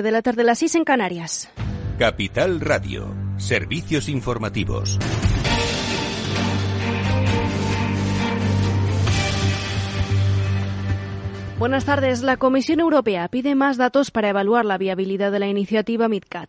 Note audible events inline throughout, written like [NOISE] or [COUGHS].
de la tarde, las 6 en Canarias. Capital Radio, servicios informativos. Buenas tardes. La Comisión Europea pide más datos para evaluar la viabilidad de la iniciativa MidCat.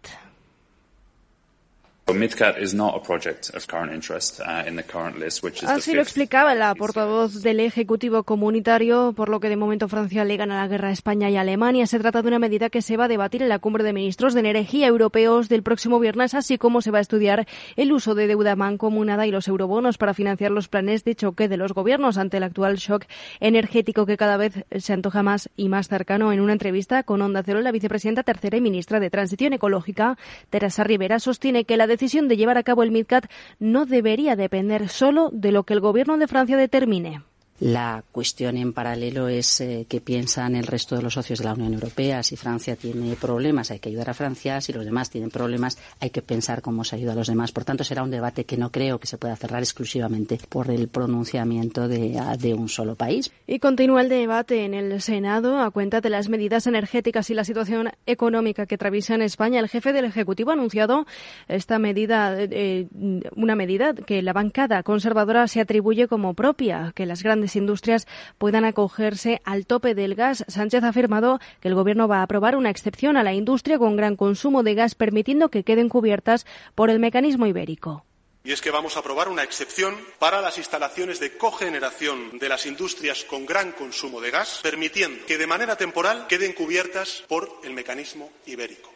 Así lo explicaba la portavoz del Ejecutivo Comunitario, por lo que de momento Francia le gana la guerra a España y Alemania. Se trata de una medida que se va a debatir en la cumbre de ministros de energía europeos del próximo viernes, así como se va a estudiar el uso de deuda mancomunada y los eurobonos para financiar los planes de choque de los gobiernos ante el actual shock energético que cada vez se antoja más y más cercano. En una entrevista con Onda Cero, la vicepresidenta tercera y ministra de Transición Ecológica, Teresa Rivera, sostiene que la decisión de llevar a cabo el MidCat no debería depender solo de lo que el Gobierno de Francia determine. La cuestión en paralelo es eh, qué piensan el resto de los socios de la Unión Europea. Si Francia tiene problemas, hay que ayudar a Francia. Si los demás tienen problemas, hay que pensar cómo se ayuda a los demás. Por tanto, será un debate que no creo que se pueda cerrar exclusivamente por el pronunciamiento de, un solo país. Y continúa el debate en el Senado a cuenta de las medidas energéticas y la situación económica que atraviesa en España. El jefe del Ejecutivo ha anunciado esta medida, eh, una medida que la bancada conservadora se atribuye como propia, que las grandes industrias puedan acogerse al tope del gas. Sánchez ha afirmado que el Gobierno va a aprobar una excepción a la industria con gran consumo de gas, permitiendo que queden cubiertas por el mecanismo ibérico. Y es que vamos a aprobar una excepción para las instalaciones de cogeneración de las industrias con gran consumo de gas, permitiendo que de manera temporal queden cubiertas por el mecanismo ibérico.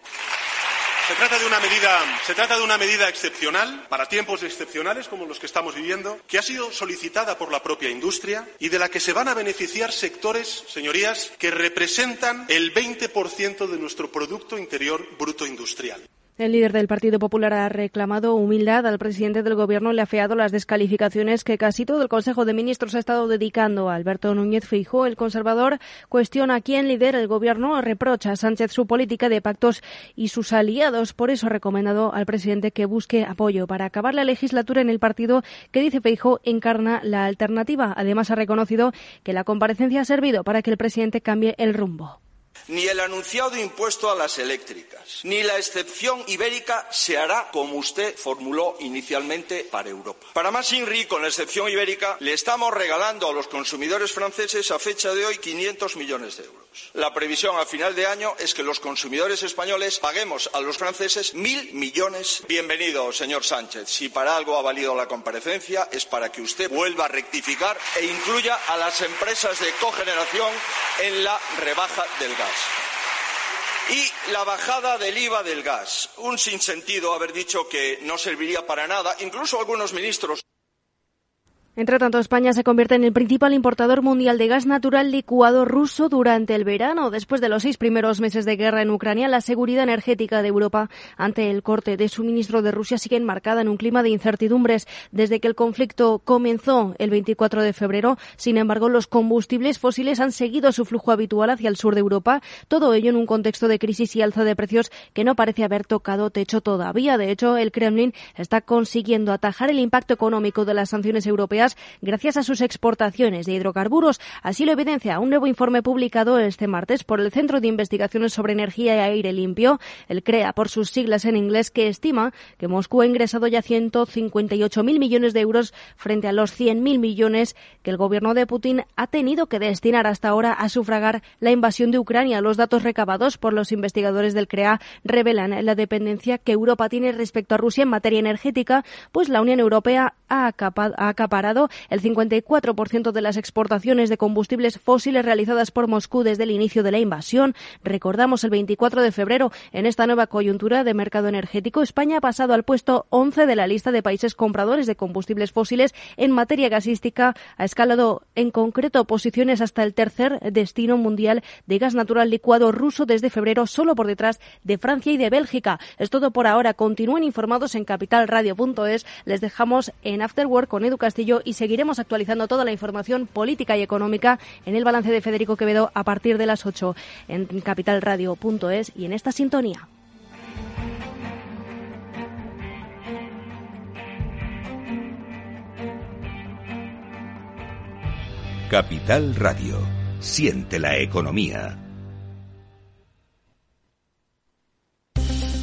Se trata, de una medida, se trata de una medida excepcional, para tiempos excepcionales como los que estamos viviendo, que ha sido solicitada por la propia industria y de la que se van a beneficiar sectores, señorías, que representan el 20% de nuestro Producto Interior Bruto Industrial. El líder del Partido Popular ha reclamado humildad al presidente del Gobierno. Le ha feado las descalificaciones que casi todo el Consejo de Ministros ha estado dedicando a Alberto Núñez Fijo. El conservador cuestiona a quién lidera el Gobierno, reprocha a Sánchez su política de pactos y sus aliados. Por eso ha recomendado al presidente que busque apoyo para acabar la legislatura en el partido que dice Feijo encarna la alternativa. Además ha reconocido que la comparecencia ha servido para que el presidente cambie el rumbo. Ni el anunciado impuesto a las eléctricas, ni la excepción ibérica se hará como usted formuló inicialmente para Europa. Para más INRI, con la excepción ibérica, le estamos regalando a los consumidores franceses a fecha de hoy 500 millones de euros. La previsión a final de año es que los consumidores españoles paguemos a los franceses mil millones. Bienvenido, señor Sánchez. Si para algo ha valido la comparecencia es para que usted vuelva a rectificar e incluya a las empresas de cogeneración en la rebaja del gas. Y la bajada del IVA del gas. Un sinsentido haber dicho que no serviría para nada. Incluso algunos ministros. Entre tanto, España se convierte en el principal importador mundial de gas natural licuado ruso durante el verano. Después de los seis primeros meses de guerra en Ucrania, la seguridad energética de Europa ante el corte de suministro de Rusia sigue enmarcada en un clima de incertidumbres desde que el conflicto comenzó el 24 de febrero. Sin embargo, los combustibles fósiles han seguido su flujo habitual hacia el sur de Europa, todo ello en un contexto de crisis y alza de precios que no parece haber tocado techo todavía. De hecho, el Kremlin está consiguiendo atajar el impacto económico de las sanciones europeas gracias a sus exportaciones de hidrocarburos. Así lo evidencia un nuevo informe publicado este martes por el Centro de Investigaciones sobre Energía y Aire Limpio, el CREA por sus siglas en inglés, que estima que Moscú ha ingresado ya 158.000 millones de euros frente a los 100.000 millones que el gobierno de Putin ha tenido que destinar hasta ahora a sufragar la invasión de Ucrania. Los datos recabados por los investigadores del CREA revelan la dependencia que Europa tiene respecto a Rusia en materia energética, pues la Unión Europea ha acaparado el 54% de las exportaciones de combustibles fósiles realizadas por Moscú desde el inicio de la invasión. Recordamos el 24 de febrero, en esta nueva coyuntura de mercado energético, España ha pasado al puesto 11 de la lista de países compradores de combustibles fósiles en materia gasística. Ha escalado en concreto posiciones hasta el tercer destino mundial de gas natural licuado ruso desde febrero, solo por detrás de Francia y de Bélgica. Es todo por ahora. Continúen informados en capitalradio.es. Les dejamos en Afterwork con Edu Castillo y seguiremos actualizando toda la información política y económica en el balance de Federico Quevedo a partir de las 8 en capitalradio.es y en esta sintonía. Capital Radio. Siente la economía.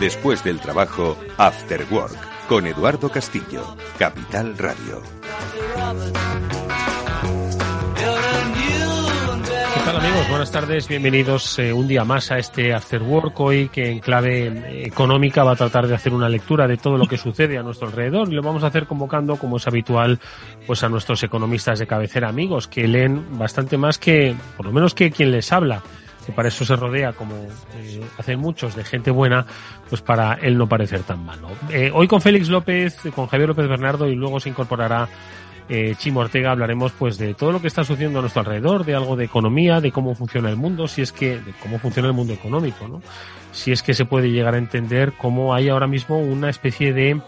Después del trabajo, After Work, con Eduardo Castillo, Capital Radio. ¿Qué tal amigos? Buenas tardes, bienvenidos eh, un día más a este After Work hoy que en clave eh, económica va a tratar de hacer una lectura de todo lo que sucede a nuestro alrededor y lo vamos a hacer convocando como es habitual pues a nuestros economistas de cabecera amigos que leen bastante más que por lo menos que quien les habla que para eso se rodea, como eh, hacen muchos, de gente buena, pues para él no parecer tan malo. Eh, hoy con Félix López, con Javier López Bernardo y luego se incorporará eh, Chimo Ortega hablaremos pues de todo lo que está sucediendo a nuestro alrededor, de algo de economía, de cómo funciona el mundo, si es que, de cómo funciona el mundo económico, ¿no? Si es que se puede llegar a entender cómo hay ahora mismo una especie de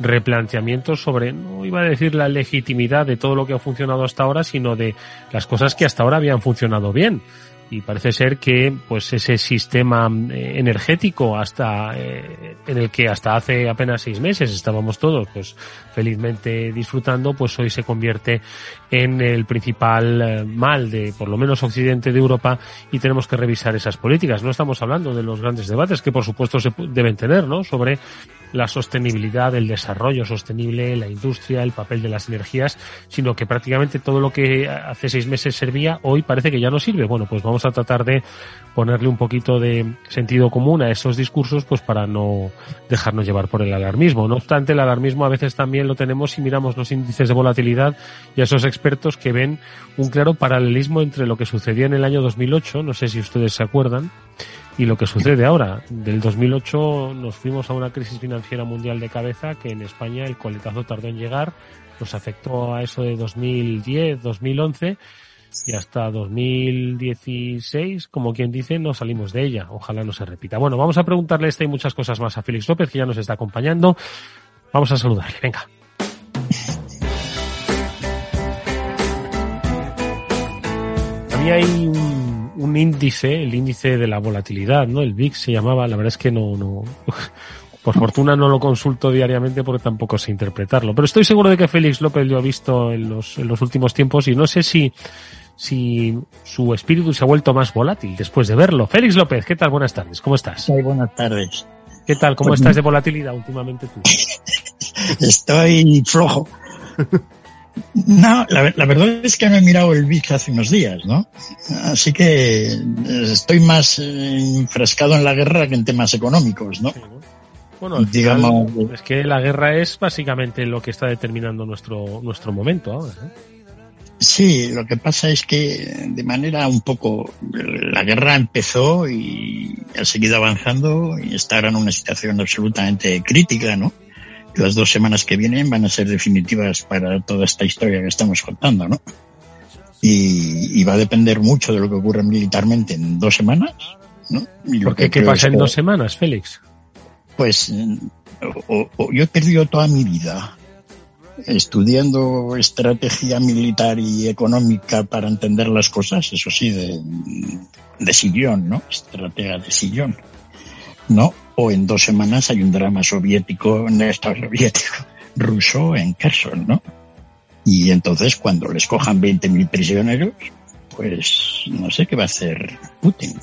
replanteamiento sobre, no iba a decir la legitimidad de todo lo que ha funcionado hasta ahora, sino de las cosas que hasta ahora habían funcionado bien y parece ser que pues ese sistema eh, energético hasta eh, en el que hasta hace apenas seis meses estábamos todos pues felizmente disfrutando pues hoy se convierte en el principal eh, mal de por lo menos occidente de Europa y tenemos que revisar esas políticas. No estamos hablando de los grandes debates que por supuesto se deben tener no sobre la sostenibilidad, el desarrollo sostenible, la industria, el papel de las energías, sino que prácticamente todo lo que hace seis meses servía, hoy parece que ya no sirve. Bueno, pues vamos a tratar de ponerle un poquito de sentido común a esos discursos, pues para no dejarnos llevar por el alarmismo. No obstante, el alarmismo a veces también lo tenemos si miramos los índices de volatilidad y a esos expertos que ven un claro paralelismo entre lo que sucedía en el año 2008, no sé si ustedes se acuerdan, y lo que sucede ahora. Del 2008 nos fuimos a una crisis financiera mundial de cabeza que en España el coletazo tardó en llegar, nos afectó a eso de 2010, 2011 y hasta 2016, como quien dice, no salimos de ella. Ojalá no se repita. Bueno, vamos a preguntarle esta y muchas cosas más a Félix López, que ya nos está acompañando. Vamos a saludarle. Venga. Había ahí un un índice, el índice de la volatilidad, ¿no? El VIX se llamaba, la verdad es que no, no, [LAUGHS] por fortuna no lo consulto diariamente porque tampoco sé interpretarlo. Pero estoy seguro de que Félix López lo ha visto en los, en los últimos tiempos y no sé si, si su espíritu se ha vuelto más volátil después de verlo. Félix López, ¿qué tal? Buenas tardes, ¿cómo estás? Muy buenas tardes. ¿Qué tal? ¿Cómo pues estás de volatilidad últimamente tú? [LAUGHS] Estoy flojo. [LAUGHS] No, la, verdad es que me he mirado el VIX hace unos días, ¿no? Así que eh, estoy más eh, enfrescado en la guerra que en temas económicos, ¿no? Bueno, digamos, es que la guerra es básicamente lo que está determinando nuestro nuestro momento ahora. ¿eh? Sí, lo que pasa es que de manera un poco la guerra empezó y ha seguido avanzando y está ahora en una situación absolutamente crítica, ¿no? Las dos semanas que vienen van a ser definitivas para toda esta historia que estamos contando, ¿no? Y, va a depender mucho de lo que ocurra militarmente en dos semanas, ¿no? ¿Por qué? ¿Qué pasa en dos semanas, Félix? Pues yo he perdido toda mi vida estudiando estrategia militar y económica para entender las cosas, eso sí, de, de sillón, ¿no? Estratega de sillón, ¿no? O en dos semanas hay un drama soviético, no [LAUGHS] soviético, ruso en Kherson, ¿no? Y entonces cuando les cojan 20.000 prisioneros, pues no sé qué va a hacer Putin.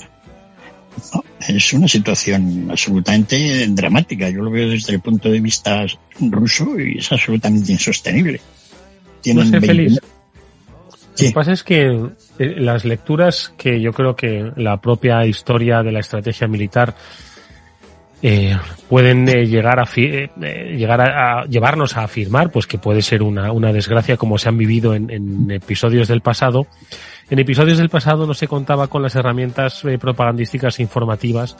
es una situación absolutamente dramática. Yo lo veo desde el punto de vista ruso y es absolutamente insostenible. Tienen no sé, Lo que pasa es que eh, las lecturas que yo creo que la propia historia de la estrategia militar eh, pueden eh, llegar a eh, eh, llegar a, llevarnos a afirmar pues que puede ser una, una desgracia como se han vivido en, en, episodios del pasado. En episodios del pasado no se contaba con las herramientas eh, propagandísticas e informativas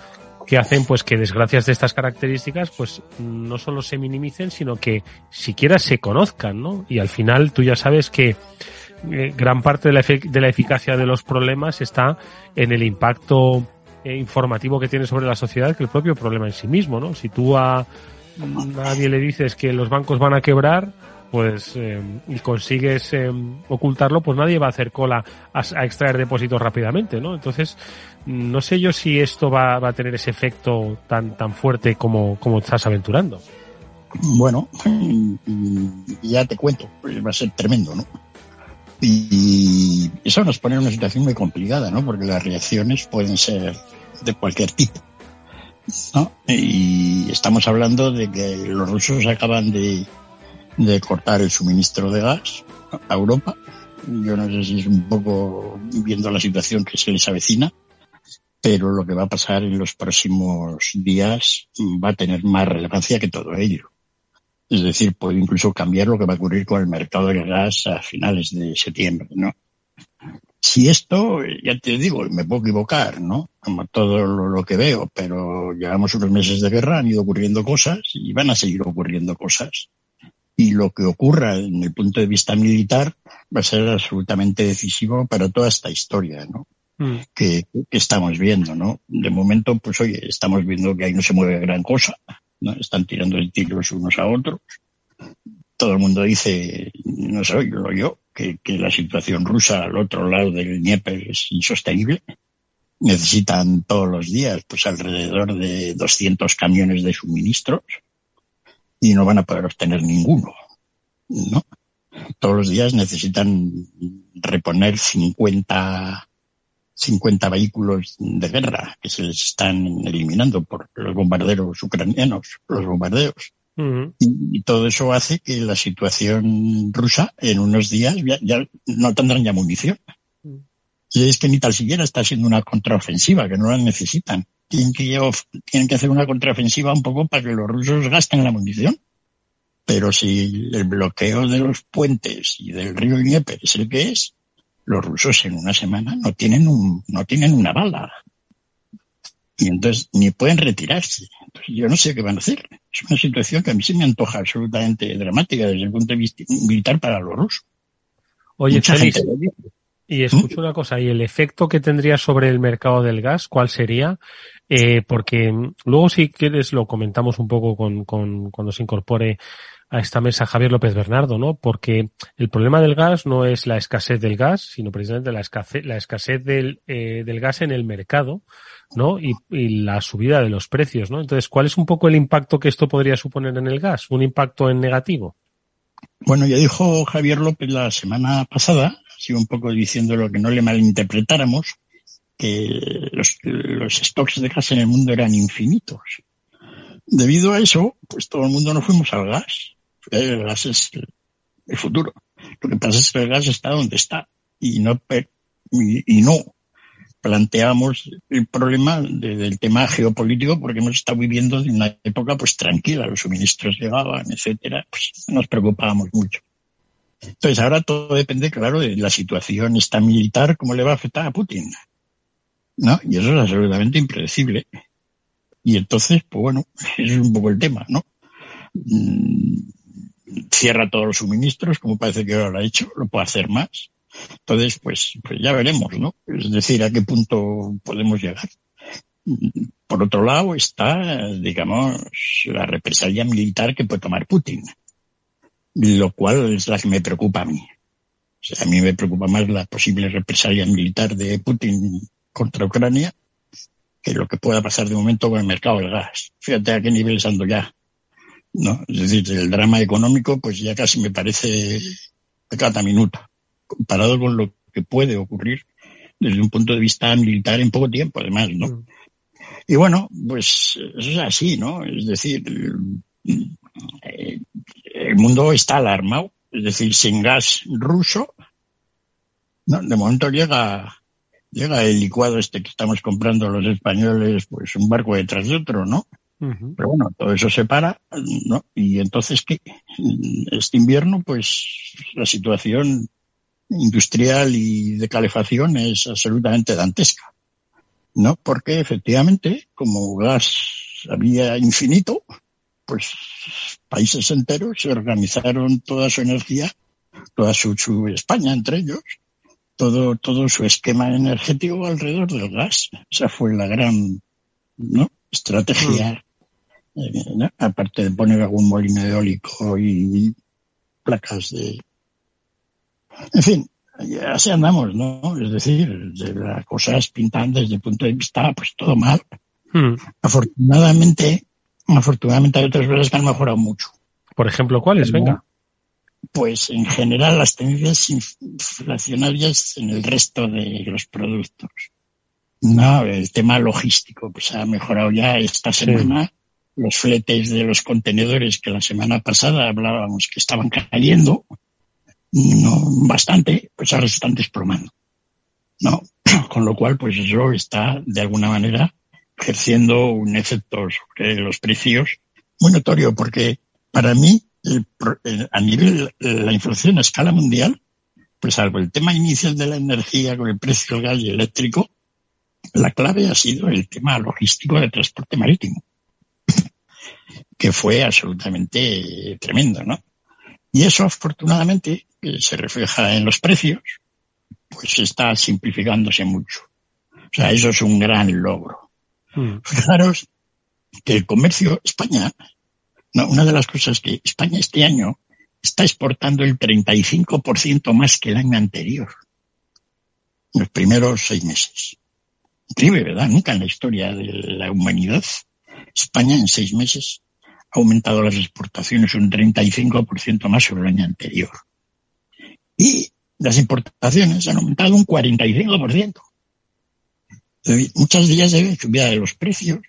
que hacen pues que desgracias de estas características pues no solo se minimicen sino que siquiera se conozcan, ¿no? Y al final tú ya sabes que gran parte de la, de la eficacia de los problemas está en el impacto eh, informativo que tiene sobre la sociedad que el propio problema en sí mismo, ¿no? Si tú a nadie le dices que los bancos van a quebrar, pues eh, y consigues eh, ocultarlo, pues nadie va a hacer cola a, a, extraer depósitos rápidamente, ¿no? Entonces, no sé yo si esto va, va a tener ese efecto tan tan fuerte como, como estás aventurando. Bueno, ya te cuento, pues va a ser tremendo, ¿no? Y eso nos pone en una situación muy complicada, ¿no? Porque las reacciones pueden ser de cualquier tipo. ¿no? Y estamos hablando de que los rusos acaban de, de cortar el suministro de gas a Europa. Yo no sé si es un poco viendo la situación que se les avecina, pero lo que va a pasar en los próximos días va a tener más relevancia que todo ello. Es decir, puede incluso cambiar lo que va a ocurrir con el mercado del gas a finales de septiembre, ¿no? Si esto, ya te digo, me puedo equivocar, ¿no? Como todo lo, lo, que veo, pero llevamos unos meses de guerra, han ido ocurriendo cosas y van a seguir ocurriendo cosas. Y lo que ocurra en el punto de vista militar va a ser absolutamente decisivo para toda esta historia, ¿no? Mm. Que, que, estamos viendo, ¿no? De momento, pues oye, estamos viendo que ahí no se mueve gran cosa, ¿no? Están tirando el tiros unos a otros. Todo el mundo dice, no sé, yo lo yo, que, la situación rusa al otro lado del Dnieper es insostenible. Necesitan todos los días, pues alrededor de 200 camiones de suministros y no van a poder obtener ninguno, ¿no? Todos los días necesitan reponer 50 50 vehículos de guerra que se les están eliminando por los bombarderos ucranianos, los bombardeos. Uh -huh. y, y, todo eso hace que la situación rusa en unos días ya, ya no tendrán ya munición. Uh -huh. Y es que ni tal siquiera está siendo una contraofensiva, que no la necesitan. Tienen que, tienen que hacer una contraofensiva un poco para que los rusos gasten la munición. Pero si el bloqueo de los puentes y del río Dnieper es el que es, los rusos en una semana no tienen un, no tienen una bala. Y entonces ni pueden retirarse. Entonces, yo no sé qué van a hacer. Es una situación que a mí se me antoja absolutamente dramática desde el punto de vista militar para los rusos. Oye, Félix, y escucho ¿Mm? una cosa, ¿y el efecto que tendría sobre el mercado del gas, cuál sería? Eh, porque luego si quieres lo comentamos un poco con, con cuando se incorpore a esta mesa Javier López Bernardo, ¿no? Porque el problema del gas no es la escasez del gas, sino precisamente la escasez, la escasez del, eh, del gas en el mercado, ¿no? Y, y, la subida de los precios, ¿no? Entonces, ¿cuál es un poco el impacto que esto podría suponer en el gas? ¿Un impacto en negativo? Bueno, ya dijo Javier López la semana pasada, así un poco diciendo lo que no le malinterpretáramos, que los, los stocks de gas en el mundo eran infinitos. Debido a eso, pues todo el mundo nos fuimos al gas el gas es el futuro. Lo que pasa es que el gas está donde está y no, y no planteamos el problema de, del tema geopolítico porque hemos estado viviendo en una época pues tranquila, los suministros llegaban, etcétera, pues nos preocupábamos mucho. Entonces ahora todo depende, claro, de la situación esta militar, cómo le va a afectar a Putin. ¿No? Y eso es absolutamente impredecible. Y entonces, pues bueno, [LAUGHS] es un poco el tema, ¿no? cierra todos los suministros, como parece que ahora lo ha hecho, lo puede hacer más. Entonces, pues, pues ya veremos, ¿no? Es decir, a qué punto podemos llegar. Por otro lado está, digamos, la represalia militar que puede tomar Putin, lo cual es la que me preocupa a mí. O sea, a mí me preocupa más la posible represalia militar de Putin contra Ucrania que lo que pueda pasar de momento con el mercado del gas. Fíjate a qué nivel ando ya. ¿no? Es decir, el drama económico pues ya casi me parece de cada minuto, comparado con lo que puede ocurrir desde un punto de vista militar en poco tiempo, además, ¿no? Mm. Y bueno, pues eso es así, ¿no? Es decir, el mundo está alarmado, es decir, sin gas ruso, No, de momento llega, llega el licuado este que estamos comprando los españoles, pues un barco detrás de otro, ¿no? Pero bueno, todo eso se para, ¿no? Y entonces, ¿qué? Este invierno, pues la situación industrial y de calefacción es absolutamente dantesca, ¿no? Porque efectivamente, como gas había infinito, pues países enteros se organizaron toda su energía, toda su, su España entre ellos, todo, todo su esquema energético alrededor del gas. Esa fue la gran ¿no? estrategia aparte de poner algún molino eólico y placas de... En fin, así andamos, ¿no? Es decir, de las cosas pintan desde el punto de vista, pues todo mal. Hmm. Afortunadamente, afortunadamente hay otras cosas que han mejorado mucho. Por ejemplo, ¿cuáles? Venga. Pues en general las tendencias inflacionarias en el resto de los productos. No, el tema logístico, pues ha mejorado ya esta semana los fletes de los contenedores que la semana pasada hablábamos que estaban cayendo, no bastante, pues ahora se están desplomando. ¿no? [CLEARS THROAT] Con lo cual, pues eso está de alguna manera ejerciendo un efecto sobre los precios muy notorio, porque para mí, a nivel la inflación a escala mundial, pues salvo el tema inicial de la energía con el precio del gas y eléctrico, la clave ha sido el tema logístico de transporte marítimo que fue absolutamente tremendo, ¿no? Y eso, afortunadamente, se refleja en los precios, pues está simplificándose mucho. O sea, eso es un gran logro. Mm. Fijaros que el comercio España, una de las cosas que España este año está exportando el 35% más que el año anterior, en los primeros seis meses. Increíble, ¿verdad? Nunca en la historia de la humanidad España en seis meses ha aumentado las exportaciones un 35% más sobre el año anterior. Y las importaciones han aumentado un 45%. Muchas de subida de los precios,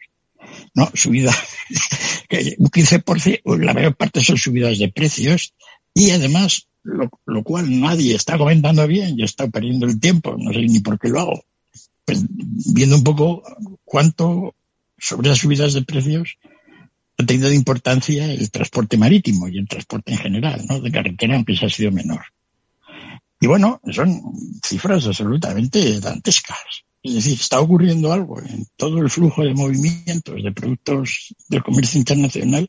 ¿no? Subida, [LAUGHS] un 15%, la mayor parte son subidas de precios y además, lo, lo cual nadie está comentando bien, yo está perdiendo el tiempo, no sé ni por qué lo hago, pues, viendo un poco cuánto sobre las subidas de precios ha tenido de importancia el transporte marítimo y el transporte en general, ¿no? De carretera, aunque ha sido menor. Y bueno, son cifras absolutamente dantescas. Es decir, está ocurriendo algo en todo el flujo de movimientos de productos del comercio internacional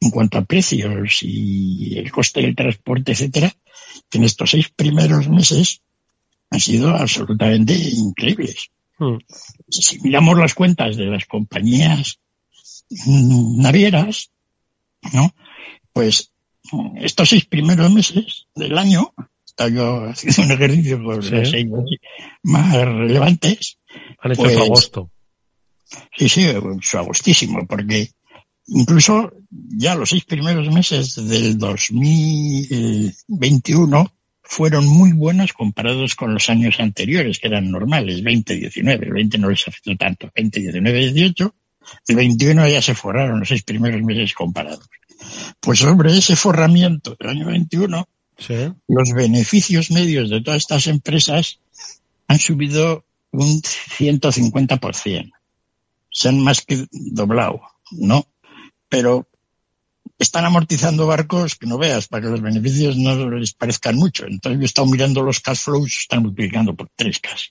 en cuanto a precios y el coste del transporte, etcétera, que en estos seis primeros meses han sido absolutamente increíbles. Hmm. Si miramos las cuentas de las compañías navieras, ¿no? Pues estos seis primeros meses del año, yo haciendo [LAUGHS] un ejercicio por los seis más relevantes. Han hecho su pues, agosto. Sí, sí, su agostísimo, porque incluso ya los seis primeros meses del 2021 fueron muy buenos comparados con los años anteriores, que eran normales, 2019, el 20 no les afectó tanto, 20, 19, 18, el 21 ya se forraron los seis primeros meses comparados. Pues sobre ese forramiento del año 21, los beneficios medios de todas estas empresas han subido un 150%. Se han más que doblado, ¿no? Pero están amortizando barcos que no veas para que los beneficios no les parezcan mucho. Entonces yo he estado mirando los cash flows, están multiplicando por tres casi.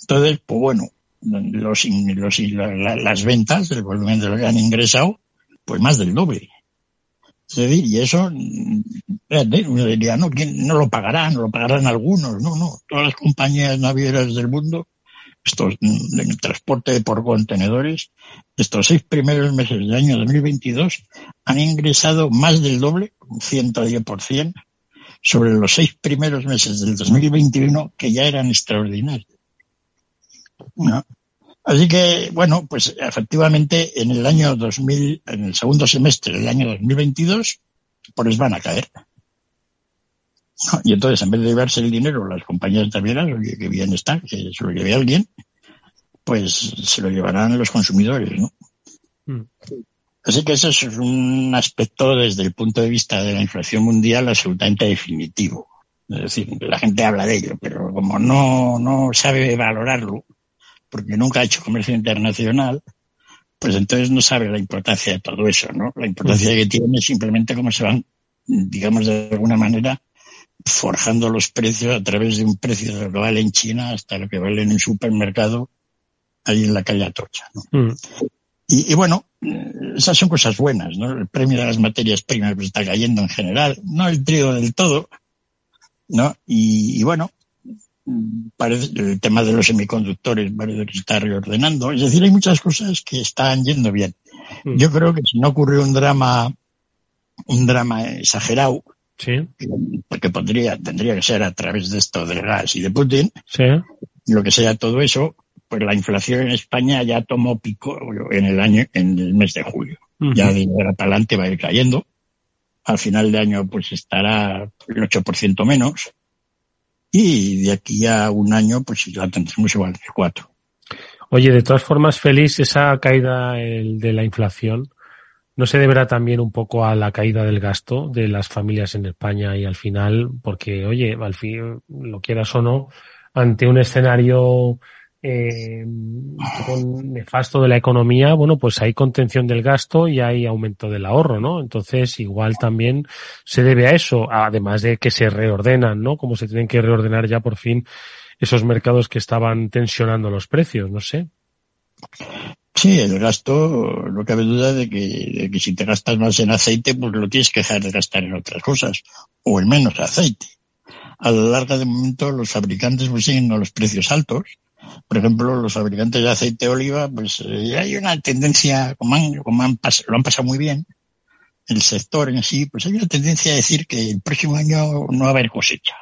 Entonces, pues bueno, los, los las ventas, el volumen de lo que han ingresado, pues más del doble. Es decir, y eso, uno diría, no, ¿quién no lo pagará? No lo pagarán algunos. No, no. Todas las compañías navieras del mundo estos, en el transporte por contenedores, estos seis primeros meses del año 2022 han ingresado más del doble, un 110%, sobre los seis primeros meses del 2021 que ya eran extraordinarios. Así que, bueno, pues efectivamente en el año 2000, en el segundo semestre del año 2022, pues van a caer. Y entonces, en vez de llevarse el dinero las compañías navieras, oye, que bien está, que se lo lleve alguien, pues se lo llevarán los consumidores, ¿no? Mm. Así que eso es un aspecto desde el punto de vista de la inflación mundial absolutamente definitivo. Es decir, la gente habla de ello, pero como no, no sabe valorarlo, porque nunca ha hecho comercio internacional, pues entonces no sabe la importancia de todo eso, ¿no? La importancia que tiene es simplemente cómo se van, digamos, de alguna manera, forjando los precios a través de un precio de lo que vale en China hasta lo que vale en un supermercado ahí en la calle Atocha, ¿no? Mm. Y, y, bueno, esas son cosas buenas, ¿no? El premio de las materias primas está cayendo en general, no el trigo del todo, ¿no? Y, y bueno, parece, el tema de los semiconductores parece que se está reordenando. Es decir, hay muchas cosas que están yendo bien. Mm. Yo creo que si no ocurrió un drama, un drama exagerado, Sí, porque podría, tendría que ser a través de esto del gas y de Putin, sí. lo que sea todo eso, pues la inflación en España ya tomó pico en el año, en el mes de julio. Ya de ahora para adelante va a ir cayendo. Al final de año pues estará el 8% menos. Y de aquí a un año pues la tendremos igual 4. Oye, de todas formas, Félix, esa caída el, de la inflación no se deberá también un poco a la caída del gasto de las familias en España y al final, porque, oye, al fin, lo quieras o no, ante un escenario eh, con nefasto de la economía, bueno, pues hay contención del gasto y hay aumento del ahorro, ¿no? Entonces, igual también se debe a eso, además de que se reordenan, ¿no? Como se tienen que reordenar ya por fin esos mercados que estaban tensionando los precios, no sé. Sí, el gasto, no cabe duda de que, de que si te gastas más en aceite, pues lo tienes que dejar de gastar en otras cosas, o en menos aceite. A lo largo de momento los fabricantes pues siguen a los precios altos. Por ejemplo, los fabricantes de aceite de oliva, pues eh, hay una tendencia, como, han, como han pas- lo han pasado muy bien, el sector en sí, pues hay una tendencia a decir que el próximo año no va a haber cosecha.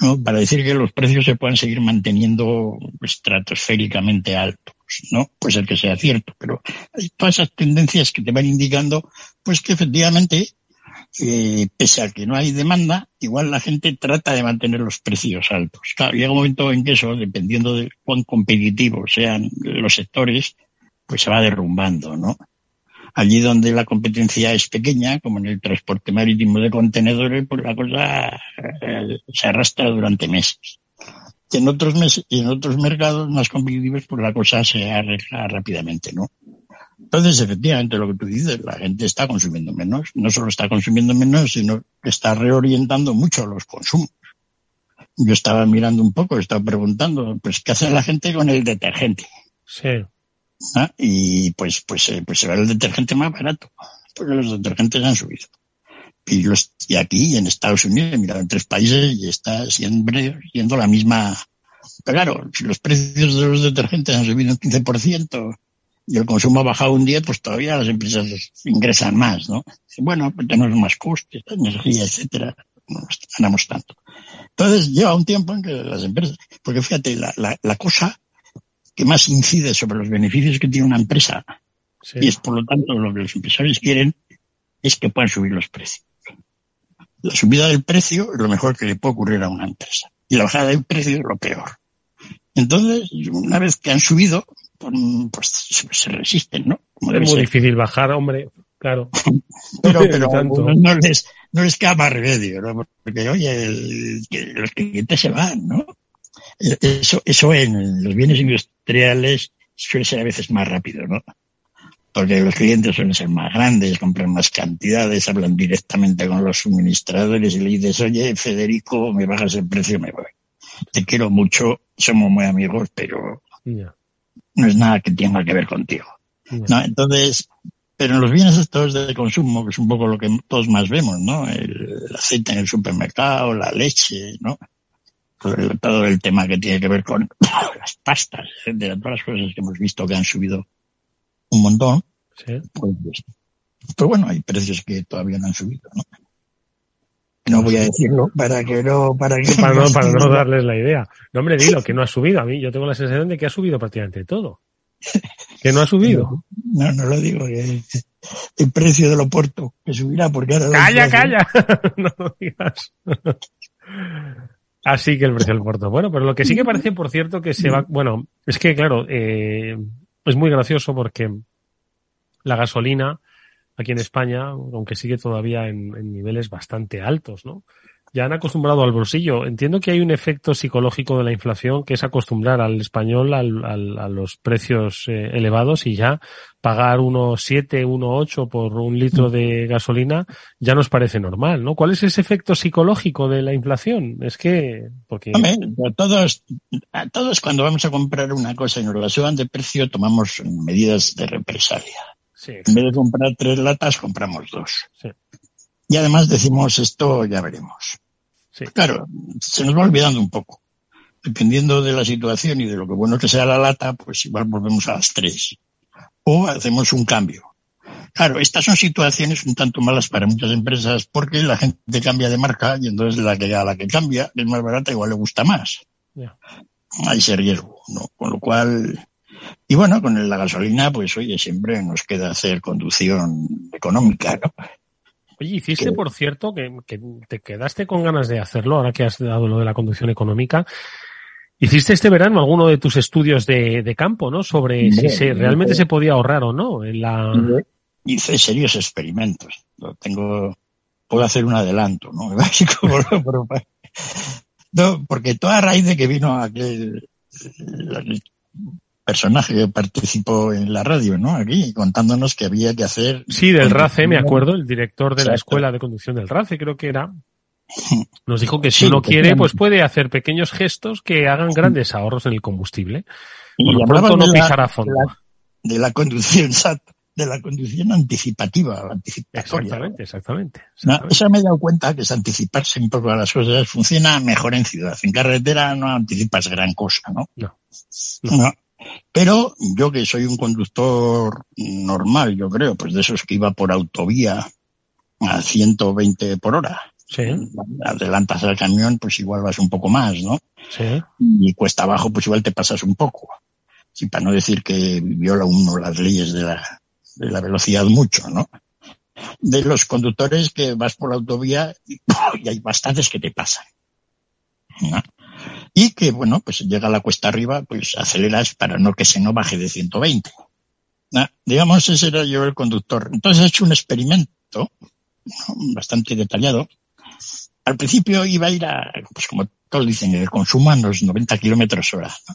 ¿no? Para decir que los precios se puedan seguir manteniendo estratosféricamente altos, ¿no? Puede ser que sea cierto, pero hay todas esas tendencias que te van indicando, pues que efectivamente, eh, pese a que no hay demanda, igual la gente trata de mantener los precios altos. Claro, llega un momento en que eso, dependiendo de cuán competitivos sean los sectores, pues se va derrumbando, ¿no? Allí donde la competencia es pequeña, como en el transporte marítimo de contenedores, pues la cosa eh, se arrastra durante meses. En otros meses, y en otros mercados más competitivos, pues la cosa se arregla rápidamente, ¿no? Entonces, efectivamente, lo que tú dices, la gente está consumiendo menos. No solo está consumiendo menos, sino que está reorientando mucho los consumos. Yo estaba mirando un poco, estaba preguntando, pues, ¿qué hace la gente con el detergente? Sí. ¿Ah? Y pues, pues, eh, pues se va el detergente más barato, porque los detergentes han subido. Y, los, y aquí, en Estados Unidos, he mirado en tres países y está siempre yendo la misma. Pero claro, si los precios de los detergentes han subido un 15% y el consumo ha bajado un 10%, pues todavía las empresas ingresan más, ¿no? Bueno, pues tenemos más costes, energía, etcétera, no ganamos tanto. Entonces, lleva un tiempo en que las empresas, porque fíjate, la, la, la cosa que más incide sobre los beneficios que tiene una empresa Sí. y es por lo tanto lo que los empresarios quieren es que puedan subir los precios. La subida del precio es lo mejor que le puede ocurrir a una empresa y la bajada del precio es lo peor. Entonces, una vez que han subido, pues, se, resisten, ¿no? Como Es muy ser. difícil bajar, hombre, claro. [LAUGHS] Pero, pero [LAUGHS] no, les, no les queda más remedio, ¿no? Porque, oye, el- los clientes se van, ¿no? Eso, eso en los bienes industriales suele ser a veces más rápido, ¿no? Porque los clientes suelen ser más grandes, compran más cantidades, hablan directamente con los suministradores y le dices, oye, Federico, me bajas el precio, me voy. Te quiero mucho, somos muy amigos, pero no es nada que tenga que ver contigo. ¿no? Entonces, pero en los bienes estos de consumo, que es un poco lo que todos más vemos, ¿no? El aceite en el supermercado, la leche, ¿no? Todo el, todo el tema que tiene que ver con [COUGHS] las pastas, etcétera, todas las cosas que hemos visto que han subido un montón, Sí. pues, pero bueno, hay precios que todavía no han subido, ¿no? No voy a decirlo para que no, para que Para no, para no darles la idea. No, hombre, dilo, [LAUGHS] que no ha subido. A mí yo tengo la sensación de que ha subido prácticamente todo. Que no ha subido. No, no lo digo, que el precio del oporto que subirá porque ahora... la ¡Calla, calla! [LAUGHS] no lo digas. [LAUGHS] Así que el precio del puerto. Bueno, pero lo que sí que parece, por cierto, que se va... Bueno, es que, claro, eh, es muy gracioso porque la gasolina aquí en España, aunque sigue todavía en, niveles bastante altos, ¿no? ya han acostumbrado al bolsillo. Entiendo que hay un efecto psicológico de la inflación que es acostumbrar al español al, a los precios eh, elevados y ya pagar unos 7, 1,8 por un litro de gasolina ya nos parece normal, ¿no? ¿Cuál es ese efecto psicológico de la inflación? Es que, porque... Hombre, todos, a todos cuando vamos a comprar una cosa y nos la suban de precio tomamos medidas de represalia. Sí, En vez de comprar tres latas, compramos dos. sí, Y además decimos esto ya veremos. sí. Claro, se nos va olvidando un poco. Dependiendo de la situación y de lo que bueno que sea la lata, pues igual volvemos a las tres. O hacemos un cambio. Claro, estas son situaciones un tanto malas para muchas empresas porque la gente cambia de marca y entonces la que a la que cambia, que es más barata, igual le gusta más. Ya. Hay ese riesgo, ¿no? Con lo cual, y bueno, con la gasolina, pues oye, siempre nos queda hacer conducción económica, ¿no? Oye, hiciste, que- por cierto, que, que te quedaste con ganas de hacerlo, ahora que has dado lo de la conducción económica. Hiciste este verano alguno de tus estudios de, de campo, ¿no? Sobre si se, realmente se podía ahorrar o no en la... hice serios experimentos. Lo tengo, puedo hacer un adelanto, ¿no? [LAUGHS] No, porque toda raíz de que vino aquel el personaje que participó en la radio, ¿no? Aquí, contándonos que había que hacer. Sí, del RACE, me acuerdo, el director de la. Escuela de Conducción del RACE, creo que era. [LAUGHS] Nos dijo que si Sí, uno quiere, pues puede hacer pequeños gestos que hagan grandes ahorros en el combustible. Y Por lo pronto no de la- pisar a fondo. de la- conducción, [LAUGHS] de la conducción anticipativa, anticipatoria. Exactamente, exactamente. No, exactamente. eso me he dado cuenta que es anticiparse un poco a las cosas. Funciona mejor en ciudad. En carretera no anticipas gran cosa, ¿no? No. No. Pero yo que soy un conductor normal, yo creo, pues de esos que iba por autovía a 120 por hora. Sí, Adelantas al camión, pues igual vas un poco más, ¿no? sí. Y cuesta abajo, pues igual te pasas un poco. Sí, para no decir que viola uno las leyes de la, de la velocidad mucho, ¿no? De los conductores que vas por la autovía y, [LAUGHS] y hay bastantes que te pasan. ¿no? Y que, bueno, pues llega la cuesta arriba, pues aceleras para no que se no baje de 120. ¿no? Digamos, ese era yo el conductor. Entonces he hecho un experimento bastante detallado. Al principio iba a ir a, pues como todos dicen, el consumo a los 90 kilómetros hora. ¿no?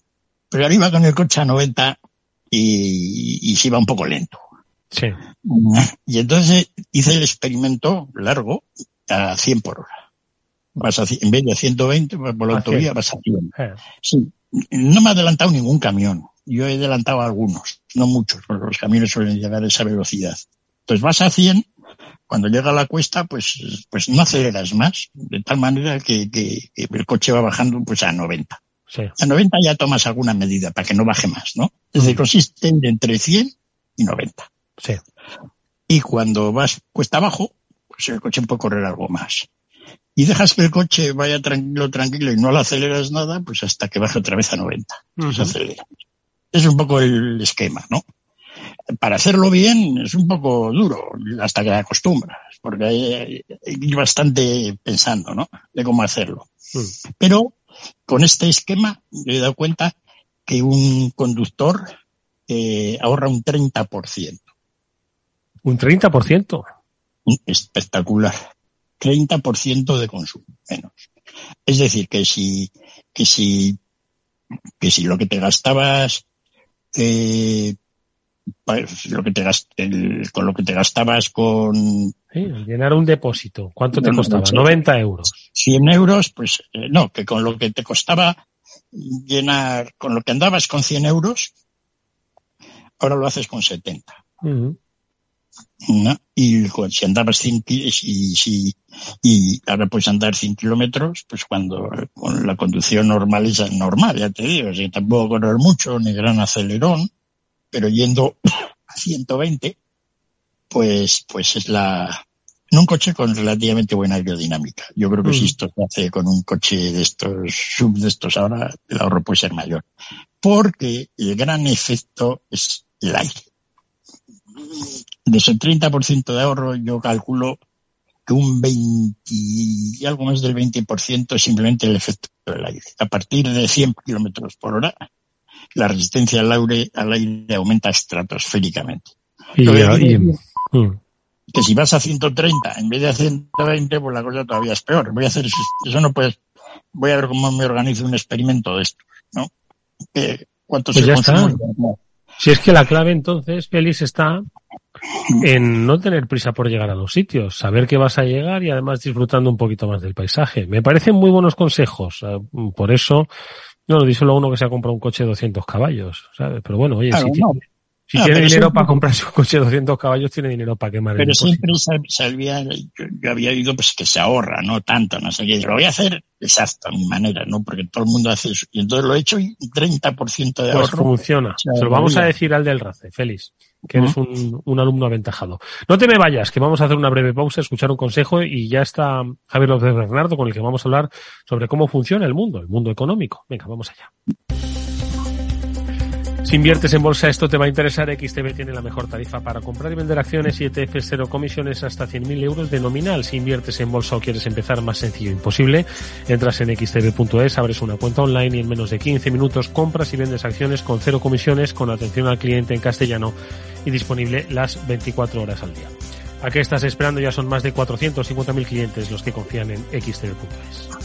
Pero ahora iba con el coche a 90 y, y se iba un poco lento. Sí. Y entonces hice el experimento largo a 100 por hora. Vas a, en vez de a 120 vas por la autovía, 100. vas a 100. Eh, Sí, no me ha adelantado ningún camión. Yo he adelantado a algunos, no muchos, porque los camiones suelen llegar a esa velocidad. Entonces vas a 100, cuando llega a la cuesta, pues, pues no aceleras más, de tal manera que, que- que el coche va bajando pues a 90. sí. A 90 ya tomas alguna medida para que no baje más, ¿no? Es decir, consiste en entre 100 y 90. Sí. Y cuando vas cuesta abajo, pues el coche puede correr algo más. Y dejas que el coche vaya tranquilo, tranquilo y no lo aceleras nada, pues hasta que baje otra vez a 90. Pues Ujú. acelera. Es un poco el esquema, ¿no? Para hacerlo bien es un poco duro hasta que te acostumbras, porque hay, hay- bastante pensando, ¿no? De cómo hacerlo. Mm. Pero con este esquema me he dado cuenta que un conductor eh, ahorra un 30%. Un 30%. espectacular. 30% de consumo, menos. Es decir, que si, que si, que si lo que te gastabas, eh, pues, lo que te gast- el- con lo que te gastabas con Sí, llenar un depósito. ¿Cuánto te costaba? sí. 90 euros. 100 euros, pues eh, no, que con lo que te costaba llenar, con lo que andabas con 100 euros, ahora lo haces con 70. Ujú. ¿No? Y cu- si andabas 100 ki- y, si, y ahora puedes andar 100 kilómetros, pues cuando con la conducción normal es normal, ya te digo, si tampoco correr mucho ni gran acelerón, pero yendo [COUGHS] a 120, pues, pues es la, en un coche con relativamente buena aerodinámica. Yo creo que si Mm. esto se hace con un coche de estos, sub de estos ahora, el ahorro puede ser mayor. Porque el gran efecto es el aire de ese 30% de ahorro, yo calculo que un 20 y algo más del 20% es simplemente el efecto del aire. A partir de 100 kilómetros por hora, la resistencia al aire, al aire aumenta estratosféricamente. Y, decir mm. que si vas a 130 en vez de a 120, pues la cosa todavía es peor. Voy a hacer eso, no puedes. Voy a ver cómo me organizo un experimento de esto, ¿no? ¿Cuánto pues se Si es que la clave entonces, Félix, está en no tener prisa por llegar a los sitios, saber que vas a llegar y además disfrutando un poquito más del paisaje. Me parecen muy buenos consejos. Por eso, no, díselo a uno que se ha comprado un coche de 200 caballos, ¿sabes? Pero bueno, oye, si, si tiene dinero para comprarse un coche de 200 caballos, tiene dinero para quemar Pero siempre sabía, yo, había oído pues que se ahorra, no tanto, no sé qué. Lo voy a hacer exacto, a mi manera, ¿no? Porque todo el mundo hace eso. Y entonces lo he hecho y 30% de pues ahorro. Pues funciona. Se lo vamos a decir al del RACE, Félix, que eres un, un, alumno aventajado. No te me vayas, que vamos a hacer una breve pausa, escuchar un consejo y ya está Javier López Bernardo con el que vamos a hablar sobre cómo funciona el mundo, el mundo económico. Venga, vamos allá. Si inviertes en bolsa, esto te va a interesar. XTB tiene la mejor tarifa para comprar y vender acciones y ETFs cero comisiones hasta 100.000 euros de nominal. Si inviertes en bolsa o quieres empezar más sencillo imposible, entras en xtb.es, abres una cuenta online y en menos de 15 minutos compras y vendes acciones con cero comisiones, con atención al cliente en castellano y disponible las 24 horas al día. ¿A qué estás esperando? Ya son más de 450.000 clientes los que confían en xtb.es.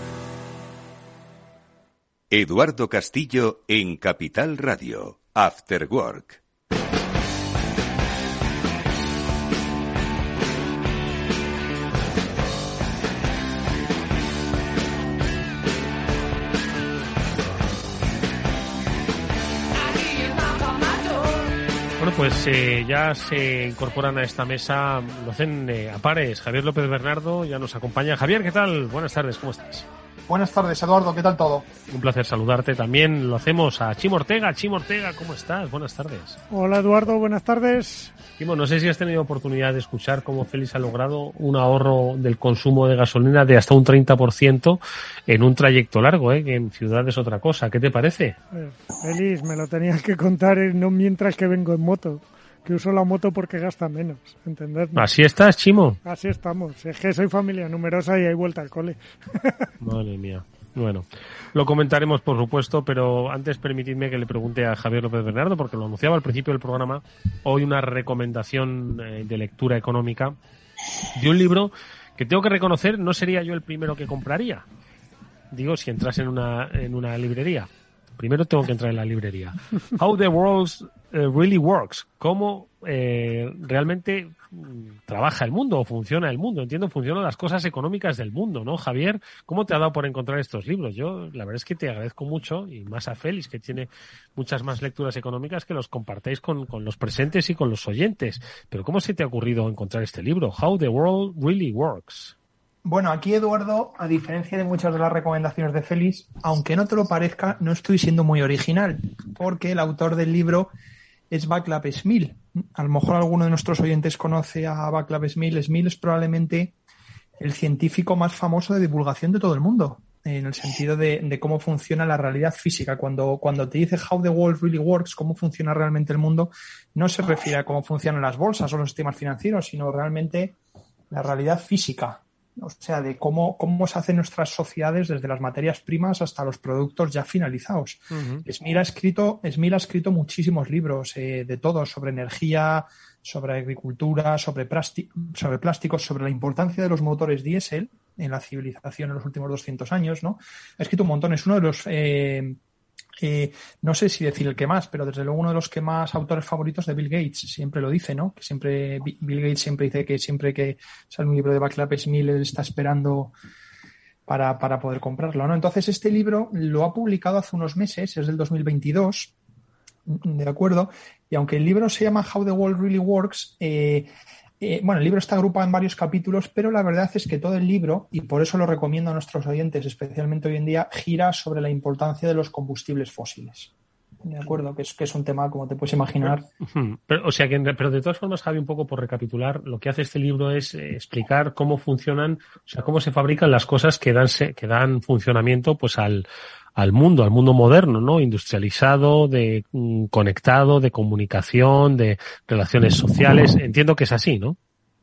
Eduardo Castillo en Capital Radio, After Work. Bueno, pues eh, ya se incorporan a esta mesa, lo hacen eh, a pares. Javier López Bernardo ya nos acompaña. Javier, ¿qué tal? Buenas tardes, ¿cómo estás? Buenas tardes, Eduardo, ¿qué tal todo? Un placer saludarte. También lo hacemos a Chimo Ortega. Chimo Ortega, ¿cómo estás? Buenas tardes. Hola, Eduardo, buenas tardes. Chimo, no sé si has tenido oportunidad de escuchar cómo Félix ha logrado un ahorro del consumo de gasolina de hasta un 30% en un trayecto largo, ¿eh? que en ciudad es otra cosa. ¿Qué te parece? Félix, me lo tenías que contar no mientras que vengo en moto que uso la moto porque gasta menos, ¿entenderme? Así estás, Chimo. Así estamos. Es que soy familia numerosa y hay vuelta al cole. [LAUGHS] Madre mía. Bueno, lo comentaremos por supuesto, pero antes permitidme que le pregunte a Javier López Bernardo, porque lo anunciaba al principio del programa, hoy una recomendación eh, de lectura económica de un libro que tengo que reconocer no sería yo el primero que compraría. Digo, si entras en una, en una librería. Primero tengo que entrar en la librería. [LAUGHS] How the World eh, Really Works. Cómo eh, realmente mm, trabaja el mundo o funciona el mundo. Entiendo, funcionan las cosas económicas del mundo, ¿no, Javier? ¿Cómo te ha dado por encontrar estos libros? Yo, la verdad es que te agradezco mucho y más a Félix, que tiene muchas más lecturas económicas que los compartéis con, con los presentes y con los oyentes. Pero ¿cómo se te ha ocurrido encontrar este libro? How the World Really Works. Bueno, aquí Eduardo, a diferencia de muchas de las recomendaciones de Félix, aunque no te lo parezca, no estoy siendo muy original, porque el autor del libro es Václav Smil. A lo mejor alguno de nuestros oyentes conoce a Václav Smil. Smil es probablemente el científico más famoso de divulgación de todo el mundo, en el sentido de, cómo funciona la realidad física. Cuando, cuando te dice how the world really works, cómo funciona realmente el mundo, no se refiere a cómo funcionan las bolsas o los sistemas financieros, sino realmente la realidad física, o sea, de cómo, cómo se hacen nuestras sociedades desde las materias primas hasta los productos ya finalizados. Uh ha escrito, ha escrito muchísimos libros eh, de todo, sobre energía, sobre agricultura, sobre, sobre plásticos, sobre la importancia de los motores diésel en la civilización en los últimos 200 años, ¿no? Ha escrito un montón, es uno de los eh, no sé si decir el que más, pero desde luego uno de los que más autores favoritos de Bill Gates, siempre lo dice, ¿no? Que siempre, Bill Gates siempre dice que siempre que sale un libro de Backlash Smith, él está esperando para, para, poder comprarlo, ¿no? Entonces, este libro lo ha publicado hace unos meses, es del 2022, ¿de acuerdo? Y aunque el libro se llama How the World Really Works, eh, eh, bueno, el libro está agrupado en varios capítulos, pero la verdad es que todo el libro, y por eso lo recomiendo a nuestros oyentes, especialmente hoy en día, gira sobre la importancia de los combustibles fósiles. De acuerdo, que es, que es un tema, como te puedes imaginar. Pero, o sea que, pero de todas formas, Javi, un poco por recapitular, lo que hace este libro es eh, explicar cómo funcionan, o sea, cómo se fabrican las cosas que dan, que dan funcionamiento, pues al, al mundo, al mundo moderno, ¿no? Industrializado, de mm, conectado, de comunicación, de relaciones sociales. Entiendo que es así, ¿no?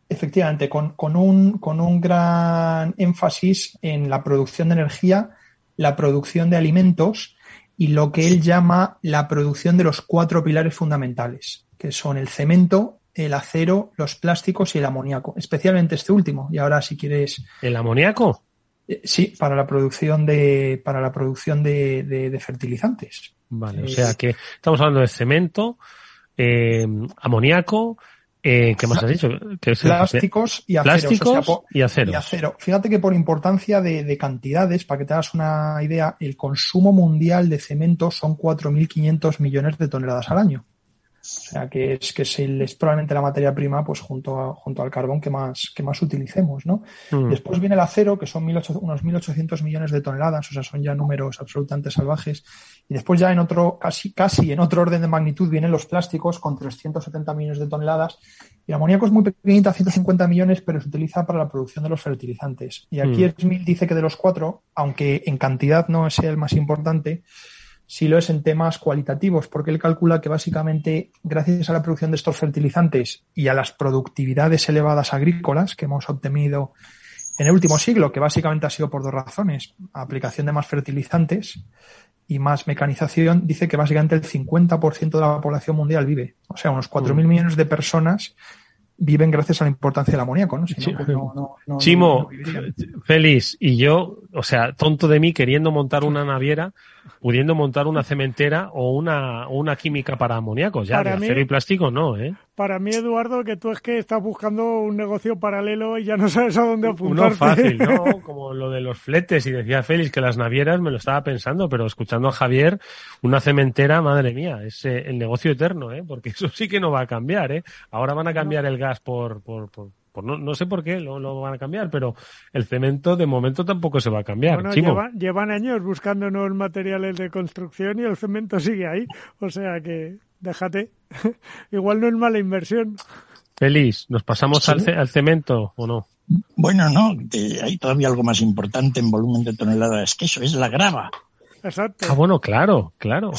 Efectivamente, con, con, un, con un gran énfasis en la producción de energía, la producción de alimentos y lo que él llama la producción de los cuatro pilares fundamentales, que son el cemento, el acero, los plásticos y el amoníaco, especialmente este último. Y ahora, si quieres. ¿El amoníaco? Eh, sí, para la producción de, para la producción de, de, fertilizantes. Vale, o sea que estamos hablando de cemento, eh, amoníaco, eh, ¿qué más has dicho? plásticos y acero. Plásticos y acero. Y acero. Fíjate que por importancia de, de, cantidades, para que te hagas una idea, el consumo mundial de cemento son 4.500 millones de toneladas al año. O sea, que es que es, el, es probablemente la materia prima, pues junto, a, junto al carbón que más, que más utilicemos, ¿no? Mm. Después viene el acero, que son unos 1.800 millones de toneladas, o sea, son ya números absolutamente salvajes. Y después ya en otro, casi, casi en otro orden de magnitud vienen los plásticos con 370 millones de toneladas. Y el amoníaco es muy pequeñita, 150 millones, pero se utiliza para la producción de los fertilizantes. Y aquí mm. Smith dice que de los cuatro, aunque en cantidad no es el más importante, si lo es en temas cualitativos, porque él calcula que básicamente gracias a la producción de estos fertilizantes y a las productividades elevadas agrícolas que hemos obtenido en el último siglo, que básicamente ha sido por dos razones, aplicación de más fertilizantes y más mecanización, dice que básicamente el 50% de la población mundial vive, o sea, unos 4.000 mm. millones de personas viven gracias a la importancia del amoníaco, ¿no? Pues Chimo, feliz, y yo, o sea, tonto de mí queriendo montar una naviera, pudiendo montar una cementera o una, una química para amoníacos, ya, de acero y plástico no, ¿eh? Para mí, Eduardo, que tú es que estás buscando un negocio paralelo y ya no sabes a dónde apuntarte. Uno fácil, ¿no? [LAUGHS] Como lo de los fletes y decía Félix que las navieras me lo estaba pensando, pero escuchando a Javier, una cementera, madre mía, es eh, el negocio eterno, ¿eh? Porque [LAUGHS] eso sí que no va a cambiar, ¿eh? Ahora van a cambiar el gas por, por, por no, no, sé por qué lo, lo, van a cambiar, pero el cemento de momento tampoco se va a cambiar. Bueno, llevan años buscando nuevos materiales de construcción y el cemento sigue ahí. O sea que déjate. [LAUGHS] Igual no es mala inversión. Feliz, ¿nos pasamos al, al, cemento o no? Bueno, no, hay todavía algo más importante en volumen de toneladas que eso, es la grava. Exacto. Ah, bueno, claro, claro.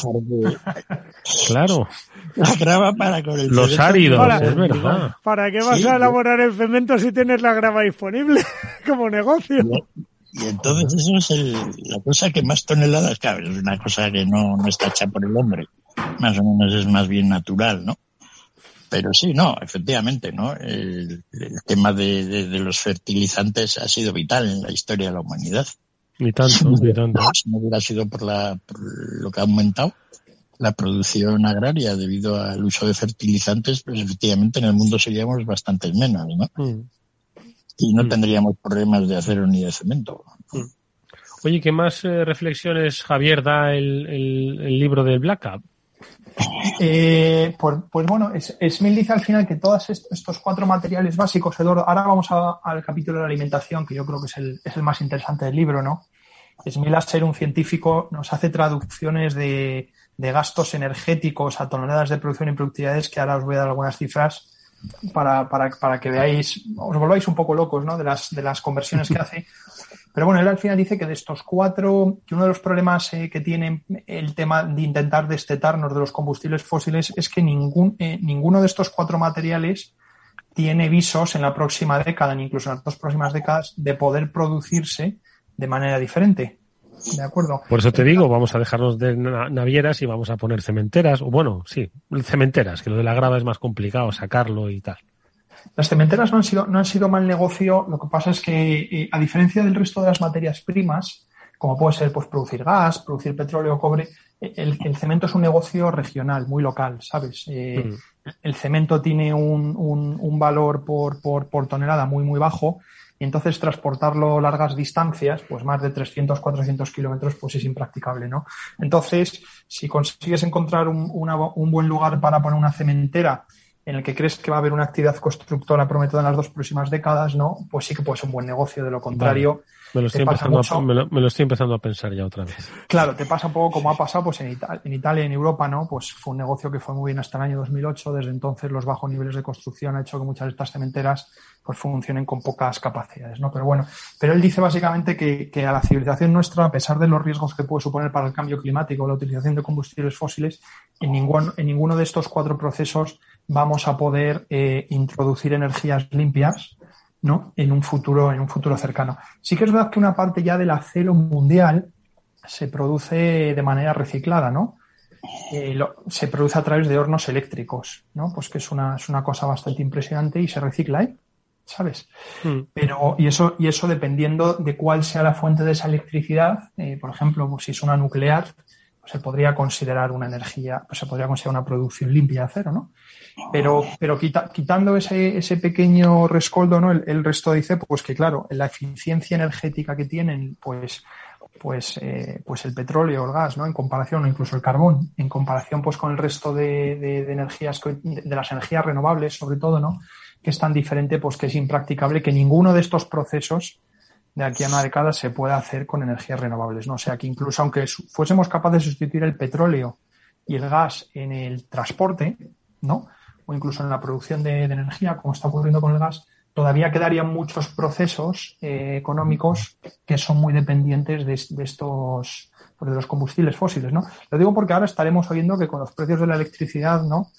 claro. [LAUGHS] La grava para con el Los áridos, es verdad. ¿Para qué vas a elaborar el cemento si tienes la grava disponible [LAUGHS] como negocio? Y entonces eso es el, la cosa que más toneladas, claro, es una cosa que no, no está hecha por el hombre. Más o menos es más bien natural, ¿no? Pero sí, no, efectivamente, ¿no? El, tema de, de, los fertilizantes ha sido vital en la historia de la humanidad. Ni tanto, ni tanto. Si no hubiera sido por, la, por lo que ha aumentado la producción agraria debido al uso de fertilizantes, pues efectivamente en el mundo seríamos bastante menos, ¿no? Mm. Y no mm. tendríamos problemas de acero ni de cemento. Mm. Oye, ¿qué más eh, reflexiones, Javier, da el, el, libro del Black Up? Eh, pues, pues, bueno, Smith dice al final que todos estos cuatro materiales básicos, Eduardo, ahora vamos al capítulo de la alimentación, que yo creo que es el, más interesante del libro, ¿no? Smith, al ser un científico, nos hace traducciones de, de gastos energéticos a toneladas de producción y productividades, que ahora os voy a dar algunas cifras para, para, para que veáis, os volváis un poco locos, ¿no? De las, de las conversiones que hace. Pero bueno, él al final dice que de estos cuatro, que uno de los problemas eh, que tiene el tema de intentar destetarnos de los combustibles fósiles es que ningún, eh, ninguno de estos cuatro materiales tiene visos en la próxima década, ni incluso en las dos próximas décadas, de poder producirse de manera diferente. De acuerdo. Por eso te digo, vamos a dejarnos de navieras y vamos a poner cementeras, o bueno, sí, cementeras, que lo de la grava es más complicado sacarlo y tal. Las cementeras no han sido, no han sido mal negocio, lo que pasa es que, eh, a diferencia del resto de las materias primas, como puede ser pues, producir gas, producir petróleo, cobre, eh, el, cemento es un negocio regional, muy local, ¿sabes? Eh, mm. El cemento tiene un, un, un valor por, por, por, tonelada muy, muy bajo y entonces transportarlo largas distancias, pues más de 300, 400 kilómetros, pues es impracticable, ¿no? Entonces, si consigues encontrar un, un buen lugar para poner una cementera en el que crees que va a haber una actividad constructora prometida en las dos próximas décadas, ¿no? Pues sí que puede ser un buen negocio. De lo contrario, me, lo estoy empezando a, me, lo, estoy empezando a pensar ya otra vez. [LAUGHS] Claro, te pasa un poco como ha pasado pues en, en Italia y en Europa, ¿no? Pues fue un negocio que fue muy bien hasta el año 2008. Desde entonces los bajos niveles de construcción ha hecho que muchas de estas cementeras pues funcionen con pocas capacidades, ¿no? Pero bueno, pero él dice básicamente que, que a la civilización nuestra, a pesar de los riesgos que puede suponer para el cambio climático la utilización de combustibles fósiles, en, ningún, en ninguno de estos cuatro procesos vamos a poder eh, introducir energías limpias ¿no? en un futuro, en un futuro cercano. Sí que es verdad que una parte ya del acero mundial se produce de manera reciclada, ¿no? Eh, se produce a través de hornos eléctricos, ¿no? Pues que es una, es una cosa bastante impresionante y se recicla ahí, ¿sabes? Hmm. Pero, y eso, y eso dependiendo de cuál sea la fuente de esa electricidad, eh, por ejemplo, pues si es una nuclear, se podría considerar una energía, se podría considerar una producción limpia de acero, ¿no? Pero, pero quitando ese, ese pequeño rescoldo, ¿no? El, resto dice, pues que claro, la eficiencia energética que tienen, pues, pues, eh, pues el petróleo, el gas, ¿no? En comparación, o incluso el carbón, en comparación, pues con el resto de, de, energías, de las energías renovables, sobre todo, ¿no? Que es tan diferente, pues que es impracticable que ninguno de estos procesos de aquí a una década se pueda hacer con energías renovables, ¿no? O sea que incluso aunque fuésemos capaces de sustituir el petróleo y el gas en el transporte, ¿no? o incluso en la producción de, energía, como está ocurriendo con el gas, todavía quedarían muchos procesos eh, económicos que son muy dependientes de, estos de los combustibles fósiles, ¿no? Lo digo porque ahora estaremos oyendo que con los precios de la electricidad, ¿no?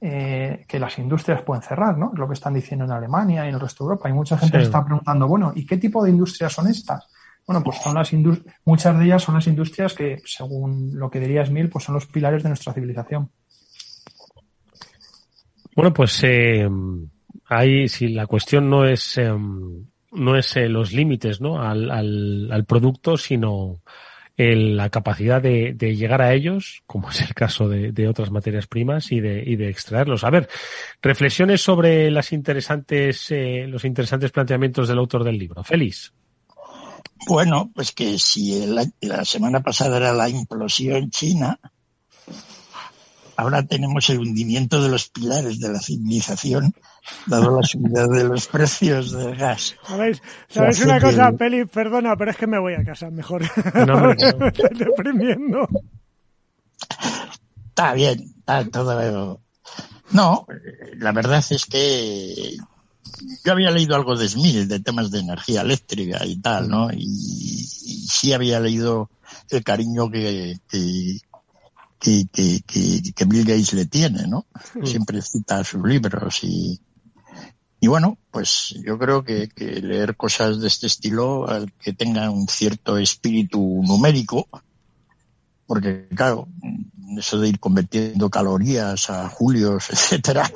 Eh, que las industrias pueden cerrar, ¿no? Es lo que están diciendo en Alemania y en el resto de Europa. Y mucha gente se está preguntando, bueno, ¿y qué tipo de industrias son estas? Bueno, pues son las muchas de ellas son las industrias que, según lo que diría Smil, pues son los pilares de nuestra civilización. Bueno, pues eh, ahí si la cuestión no es eh, no es eh, los límites ¿no? al, al, al producto, sino el, la capacidad de, de, llegar a ellos, como es el caso de, otras materias primas, y de, y de extraerlos. A ver, reflexiones sobre las interesantes, eh, los interesantes planteamientos del autor del libro. Félix. Bueno, pues que si la semana pasada era la implosión china, ahora tenemos el hundimiento de los pilares de la civilización, dado la subida de los precios del gas. ¿Sabéis, ¿sabéis una cosa, Peli? Perdona, pero es que me voy a casa mejor. No, [LAUGHS] me estoy deprimiendo. Está bien, está todo. No, la verdad es que yo había leído algo de Smith, de temas de energía eléctrica y tal, ¿no? Y, sí había leído el cariño que, que, que, que, Bill Gates le tiene, ¿no? Siempre cita sus libros y, y bueno, pues yo creo que, que leer cosas de este estilo, que tengan un cierto espíritu numérico, porque claro, eso de ir convirtiendo calorías a julios, [LAUGHS] etcétera,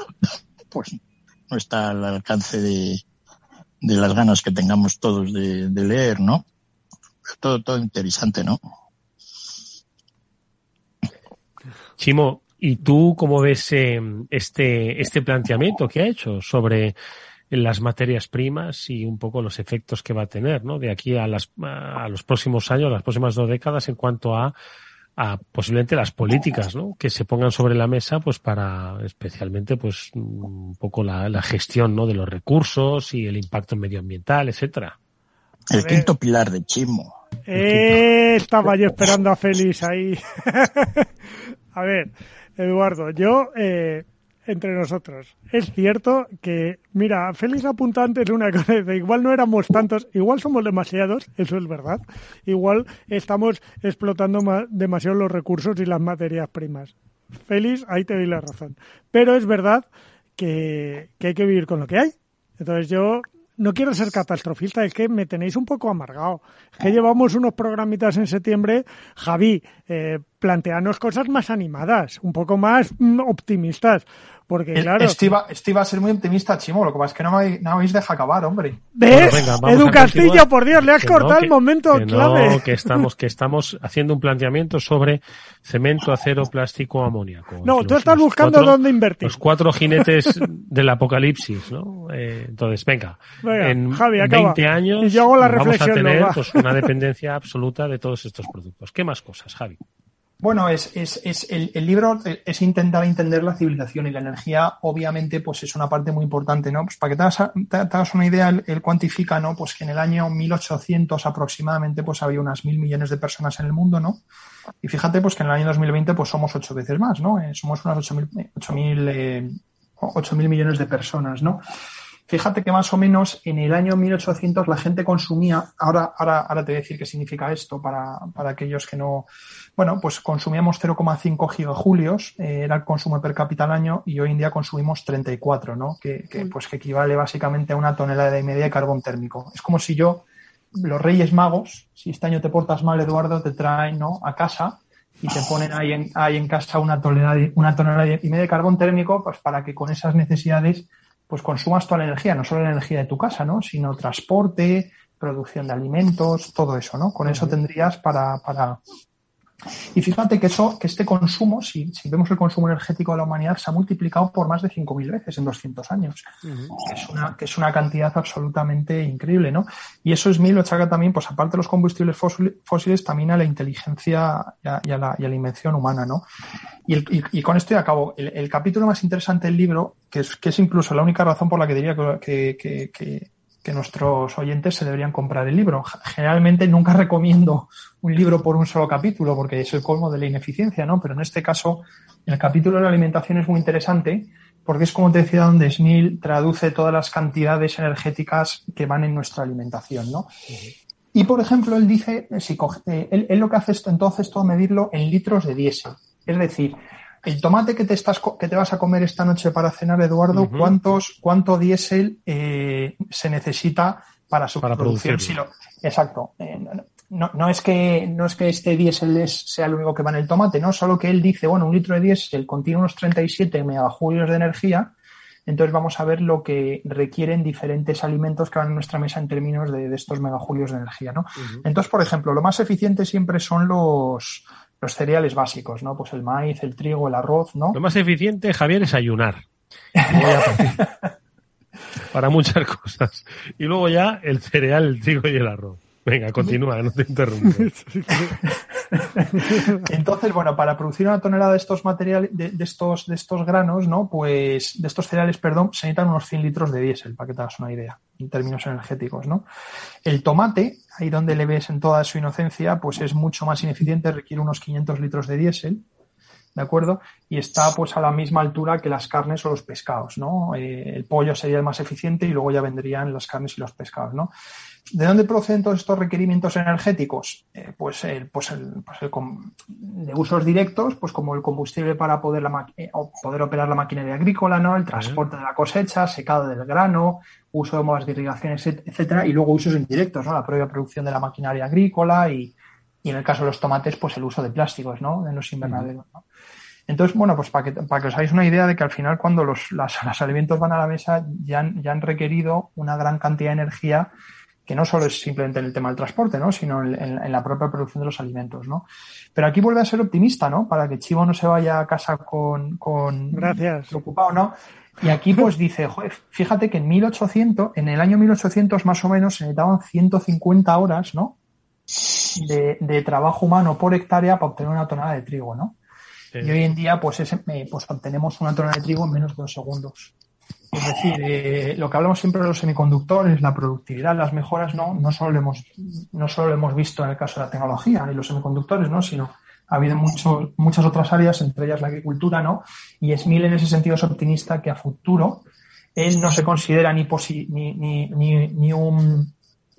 pues no está al alcance de, de las ganas que tengamos todos de, de leer, ¿no? Todo, todo interesante, ¿no? Chimo, ¿y tú cómo ves eh, este, este planteamiento que ha hecho sobre las materias primas y un poco los efectos que va a tener, ¿no? De aquí a, las, a los próximos años, las próximas dos décadas, en cuanto a, a posiblemente las políticas, ¿no? Que se pongan sobre la mesa, pues para especialmente, pues un poco la, la gestión, ¿no? De los recursos y el impacto medioambiental, etcétera. El quinto pilar de Chimo. Eh, estaba yo esperando a Félix ahí. [LAUGHS] A ver, Eduardo, yo, eh, entre nosotros, es cierto que, mira, Félix apuntante es una [LAUGHS] cosa, igual no éramos tantos, igual somos demasiados, [LAUGHS] eso es verdad, igual estamos explotando demasiado los recursos y las materias primas. Félix, ahí te doy la razón. Pero es verdad que, que hay que vivir con lo que hay. Entonces yo no quiero ser catastrofista, es que me tenéis un poco amargado. Es que llevamos unos programitas en septiembre. Javi, eh, planteanos cosas más animadas, un poco más mm, optimistas. Porque, claro. Este iba, a ser muy optimista, Chimo. Lo que pasa es que no me, no habéis dejado acabar, hombre. ¿Ves? Edu Castillo, por Dios, le has cortado el momento clave. No, que estamos, que estamos haciendo un planteamiento sobre cemento, acero, plástico, amoníaco. No, tú estás buscando dónde invertir. Los cuatro jinetes del apocalipsis, ¿no? Eh, entonces, venga. en Javi, 20 años y yo hago la vamos reflexión a tener pues, una dependencia absoluta de todos estos productos. ¿Qué más cosas, Javi? Bueno, es, es, es el, el, libro es intentar entender la civilización y la energía, obviamente, pues es una parte muy importante, ¿no? Pues para que te hagas, una idea, él, cuantifica, ¿no? Pues que en el año 1800 aproximadamente, pues había unas mil millones de personas en el mundo, ¿no? Y fíjate, pues que en el año 2020, pues somos ocho veces más, ¿no? Eh, somos unas ocho mil, ocho mil, eh, ocho mil millones de personas, ¿no? Fíjate que más o menos en el año 1800 la gente consumía, ahora, ahora, ahora te voy a decir qué significa esto para, para aquellos que no, bueno, pues consumíamos 0,5 gigajulios, eh, era el consumo per cápita al año y hoy en día consumimos 34, ¿no? Que, que, pues que equivale básicamente a una tonelada y media de carbón térmico. Es como si yo, los Reyes Magos, si este año te portas mal, Eduardo, te traen, ¿no? A casa y te ponen ahí en, ahí en casa una tonelada, una tonelada y media de carbón térmico, pues para que con esas necesidades pues consumas toda la energía, no solo la energía de tu casa, ¿no? Sino transporte, producción de alimentos, todo eso, ¿no? Con eso tendrías para, para, y fíjate que eso, que este consumo, si, si, vemos el consumo energético de la humanidad, se ha multiplicado por más de 5.000 veces en 200 años, uh -huh. que, es una, que es una cantidad absolutamente increíble, ¿no? Y eso es mil lo achaca también, pues aparte de los combustibles fósiles, también a la inteligencia y a, y a, la, y a la, invención humana, ¿no? Y, el, y, y, con esto ya acabo. El, el, capítulo más interesante del libro, que es, que es incluso la única razón por la que diría que, que, que que nuestros oyentes se deberían comprar el libro. Generalmente nunca [LAUGHS] recomiendo un libro por un solo capítulo porque es el colmo de la ineficiencia, ¿no? Pero en este caso, el capítulo de la alimentación es muy interesante porque es como te decía donde Smil traduce todas las cantidades energéticas que van en nuestra alimentación, ¿no? Y por ejemplo, él dice, si coge, él, él, lo que hace es entonces todo medirlo en litros de diésel. Es decir, el tomate que te estás que te vas a comer esta noche para cenar, Eduardo, uh -huh. ¿cuántos cuánto diésel eh, se necesita para su para producción? Si lo, exacto. Eh, no, no, es que no es que este diésel sea el único que va en el tomate, no, solo que él dice, bueno, un litro de diésel contiene unos 37 megajulios de energía, entonces vamos a ver lo que requieren diferentes alimentos que van a nuestra mesa en términos de, de estos megajulios de energía, ¿no? Uh -huh. Entonces, por ejemplo, lo más eficiente siempre son los los cereales básicos, ¿no? Pues el maíz, el trigo, el arroz, ¿no? Lo más eficiente, Javier, es ayunar. [LAUGHS] para muchas cosas. Y luego ya el cereal, el trigo y el arroz. Venga, continúa, no te interrumpo. [LAUGHS] [LAUGHS] Entonces, bueno, para producir una tonelada de estos materiales, de, estos, de estos granos, ¿no? Pues, de estos cereales, perdón, se necesitan unos 100 litros de diésel, para que te hagas una idea, en términos energéticos, ¿no? El tomate, ahí donde le ves en toda su inocencia, pues es mucho más ineficiente, requiere unos 500 litros de diésel, ¿de acuerdo? Y está pues a la misma altura que las carnes o los pescados, ¿no? Eh, el pollo sería el más eficiente y luego ya vendrían las carnes y los pescados, ¿no? ¿De dónde proceden todos estos requerimientos energéticos? Eh, pues, el, pues, el, pues el, de usos directos, pues como el combustible para poder, la eh, poder operar la maquinaria agrícola, ¿no? El transporte de la cosecha, secado del grano, uso de modas de irrigación, etcétera, y luego usos indirectos, ¿no? La propia producción de la maquinaria agrícola y, y en el caso de los tomates, pues el uso de plásticos, ¿no? En los invernaderos, ¿no? Entonces, bueno, pues para que, para que os hagáis una idea de que al final cuando los, las, los alimentos van a la mesa ya han, ya han requerido una gran cantidad de energía que no solo es simplemente en el tema del transporte, ¿no? sino en, en, en, la propia producción de los alimentos, ¿no? Pero aquí vuelve a ser optimista, ¿no? Para que Chivo no se vaya a casa con, con Gracias. preocupado, ¿no? Y aquí pues dice, joder, fíjate que en 1800, en el año 1800 más o menos se necesitaban 150 horas, ¿no? De, de trabajo humano por hectárea para obtener una tonelada de trigo, ¿no? Y hoy en día pues, ese, eh, pues obtenemos una tonelada de trigo en menos de dos segundos. Es decir, eh, lo que hablamos siempre de los semiconductores, la productividad, las mejoras, no, no solo lo hemos, no solo lo hemos visto en el caso de la tecnología y los semiconductores, ¿no? Sino ha habido mucho, muchas otras áreas, entre ellas la agricultura, ¿no? Y Smil en ese sentido es optimista que a futuro él no se considera ni, posi ni, ni, ni, ni un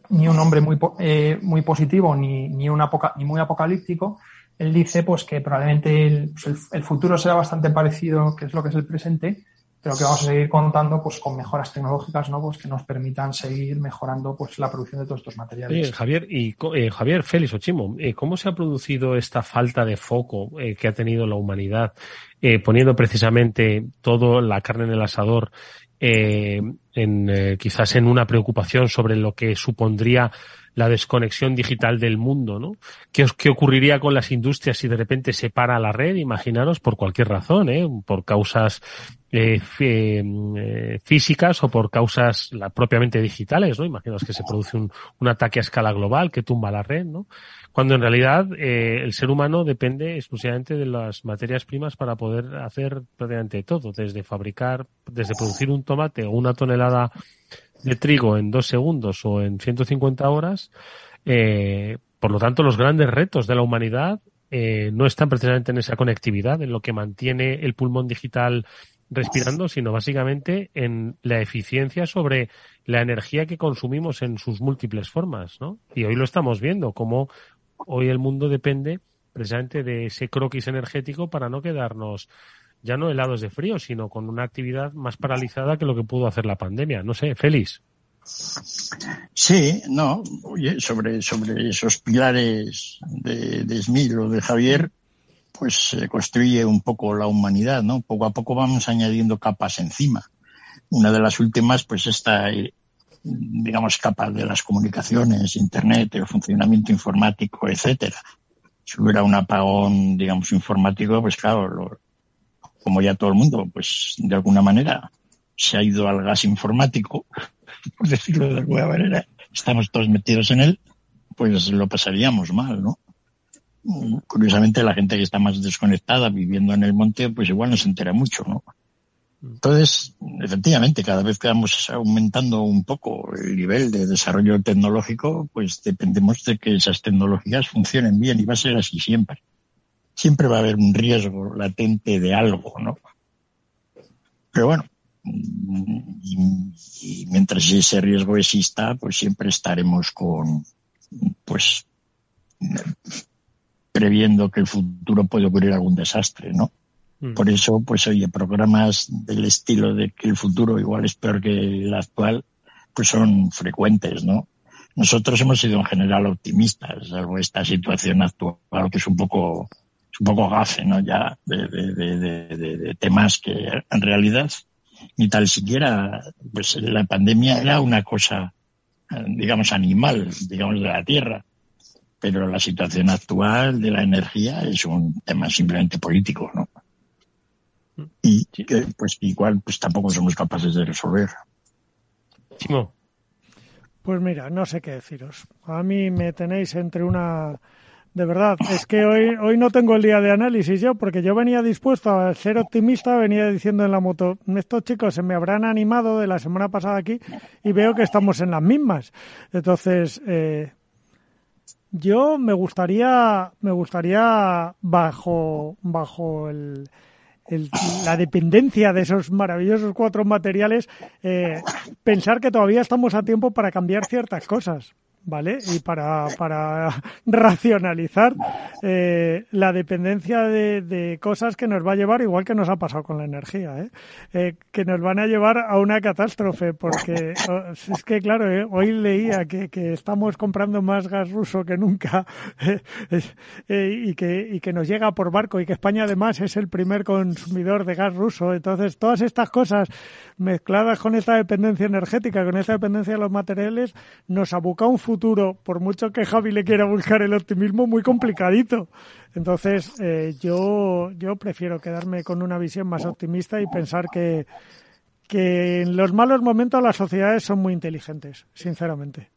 ni un hombre muy, eh, muy positivo ni, ni, un apoca ni muy apocalíptico, él dice pues que probablemente el, pues el, el, futuro será bastante parecido que es lo que es el presente, pero que vamos a seguir contando pues con mejoras tecnológicas no pues que nos permitan seguir mejorando pues la producción de todos estos materiales. Javier y eh, Javier Félix Ochimo eh, cómo se ha producido esta falta de foco eh, que ha tenido la humanidad eh, poniendo precisamente todo la carne en el asador eh, en, eh, quizás en una preocupación sobre lo que supondría la desconexión digital del mundo, ¿no? ¿Qué, ocurriría con las industrias si de repente se para la red? Imaginaros por cualquier razón, ¿eh? Por causas eh, eh, físicas o por causas propiamente digitales, ¿no? Imaginaos que se produce un, un, ataque a escala global que tumba la red, ¿no? Cuando en realidad eh, el ser humano depende exclusivamente de las materias primas para poder hacer prácticamente todo, desde fabricar, desde producir un tomate o una tonelada de trigo en dos segundos o en 150 horas. Eh, por lo tanto, los grandes retos de la humanidad eh, no están precisamente en esa conectividad, en lo que mantiene el pulmón digital respirando, sino básicamente en la eficiencia sobre la energía que consumimos en sus múltiples formas, ¿no? Y hoy lo estamos viendo, como hoy el mundo depende precisamente de ese croquis energético para no quedarnos ya no helados de frío, sino con una actividad más paralizada que lo que pudo hacer la pandemia. No sé, Félix. Sí, no, oye, sobre, sobre esos pilares de, de Smil o de Javier, pues se construye un poco la humanidad, ¿no? Poco a poco vamos añadiendo capas encima. Una de las últimas, pues esta, digamos, capa de las comunicaciones, Internet, el funcionamiento informático, etcétera. Si hubiera un apagón, digamos, informático, pues claro, como ya todo el mundo, pues de alguna manera se ha ido al gas informático, [LAUGHS] por decirlo de alguna manera, estamos todos metidos en él, pues lo pasaríamos mal, ¿no? Curiosamente la gente que está más desconectada viviendo en el monte, pues igual no se entera mucho, ¿no? Entonces, efectivamente, cada vez que vamos aumentando un poco el nivel de desarrollo tecnológico, pues dependemos de que esas tecnologías funcionen bien y va a ser así siempre siempre va a haber un riesgo latente de algo, ¿no? Pero bueno, y, mientras ese riesgo exista, pues siempre estaremos con, pues, previendo que el futuro puede ocurrir algún desastre, ¿no? Por eso, pues oye, programas del estilo de que el futuro igual es peor que el actual, pues son frecuentes, ¿no? Nosotros hemos sido en general optimistas, salvo esta situación actual, que es un poco un poco gafe, ¿no? Ya de, de, de, de, temas que en realidad ni tal siquiera, pues la pandemia era una cosa, digamos, animal, digamos, de la Tierra. Pero la situación actual de la energía es un tema simplemente político, ¿no? Y que, pues igual, pues tampoco somos capaces de resolver. Pues mira, no sé qué deciros. A mí me tenéis entre una de verdad, es que hoy, hoy no tengo el día de análisis yo, porque yo venía dispuesto a ser optimista, venía diciendo en la moto, estos chicos se me habrán animado de la semana pasada aquí y veo que estamos en las mismas. Entonces, eh, yo me gustaría, me gustaría bajo, bajo el, la dependencia de esos maravillosos cuatro materiales, eh, pensar que todavía estamos a tiempo para cambiar ciertas cosas. ¿Vale? Y para, para [LAUGHS] racionalizar eh, la dependencia de, de, cosas que nos va a llevar, igual que nos ha pasado con la energía, ¿eh? eh que nos van a llevar a una catástrofe, porque es que, claro, eh, hoy leía que, que, estamos comprando más gas ruso que nunca [LAUGHS] eh, y, que, y que nos llega por barco y que España además es el primer consumidor de gas ruso. Entonces, todas estas cosas mezcladas con esta dependencia energética, con esta dependencia de los materiales, nos abuca un futuro, por mucho que Javi le quiera buscar el optimismo, muy complicadito. Entonces, eh, yo, yo prefiero quedarme con una visión más optimista y pensar que, que en los malos momentos las sociedades son muy inteligentes, sinceramente.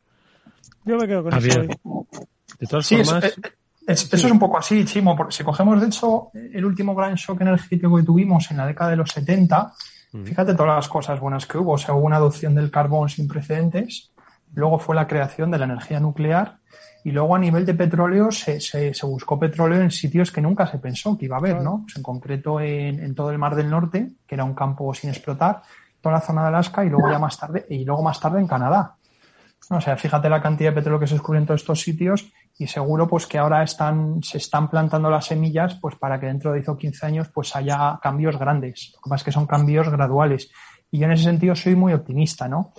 Yo me quedo con eso. De todas formas... eso es un poco así, Chimo. Porque si cogemos, de hecho, el último gran shock energético que tuvimos en la década de los 70, Fíjate todas las cosas buenas que hubo. O sea, hubo una adopción del carbón sin precedentes, luego fue la creación de la energía nuclear y luego a nivel de petróleo se, se, buscó petróleo en sitios que nunca se pensó que iba a haber, ¿no? Pues en concreto en, en, todo el Mar del Norte, que era un campo sin explotar, toda la zona de Alaska y luego ya más tarde, y luego más tarde en Canadá. O sea, fíjate la cantidad de petróleo que se descubre en todos estos sitios y seguro pues que ahora están, se están plantando las semillas pues para que dentro de 10 o 15 años pues haya cambios grandes. Lo que pasa es que son cambios graduales. Y yo en ese sentido soy muy optimista, ¿no?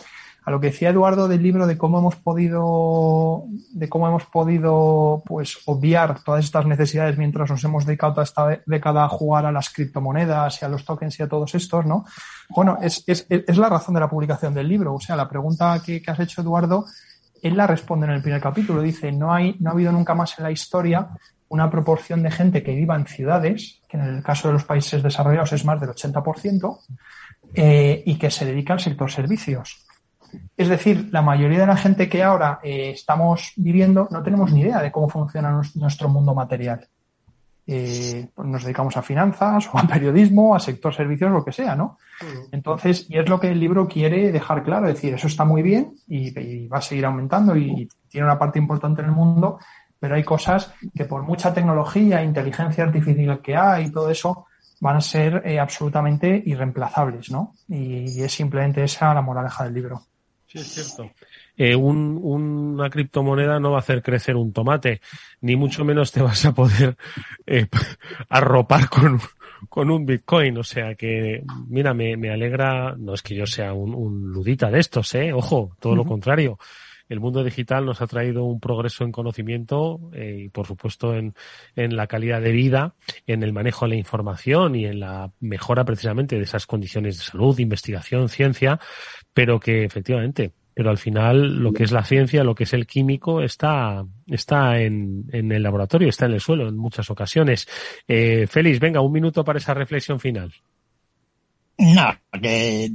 A lo que decía Eduardo del libro de cómo hemos podido, de cómo hemos podido, pues, obviar todas estas necesidades mientras nos hemos dedicado toda esta década a jugar a las criptomonedas y a los tokens y a todos estos, ¿no? Bueno, es, la razón de la publicación del libro. O sea, la pregunta que, que has hecho, Eduardo, él la responde en el primer capítulo. Dice, no, hay, no ha habido nunca más en la historia una proporción de gente que viva en ciudades, que en el caso de los países desarrollados es más del 80%, eh, y que se dedica al sector servicios. Es decir, la mayoría de la gente que ahora eh, estamos viviendo no tenemos ni idea de cómo funciona nuestro mundo material. Eh, pues nos dedicamos a finanzas o a periodismo, a sector servicios, lo que sea, ¿no? Entonces, y es lo que el libro quiere dejar claro, decir, eso está muy bien y, va a seguir aumentando y, tiene una parte importante en el mundo, pero hay cosas que por mucha tecnología, inteligencia artificial que hay y todo eso, van a ser eh, absolutamente irreemplazables, ¿no? Y, es simplemente esa la moraleja del libro. Sí, es cierto. Eh, un, una criptomoneda no va a hacer crecer un tomate, ni mucho menos te vas a poder eh, [LAUGHS] arropar con, con un Bitcoin. O sea que, mira, me, me alegra, no es que yo sea un, un ludita de estos, ¿eh? Ojo, todo lo contrario el mundo digital nos ha traído un progreso en conocimiento eh, y, por supuesto, en, en, la calidad de vida, en el manejo de la información y en la mejora precisamente de esas condiciones de salud, investigación, ciencia, pero que efectivamente, pero al final lo que es la ciencia, lo que es el químico, está, está en, en el laboratorio, está en el suelo en muchas ocasiones. Eh, Félix, venga, un minuto para esa reflexión final. No, que,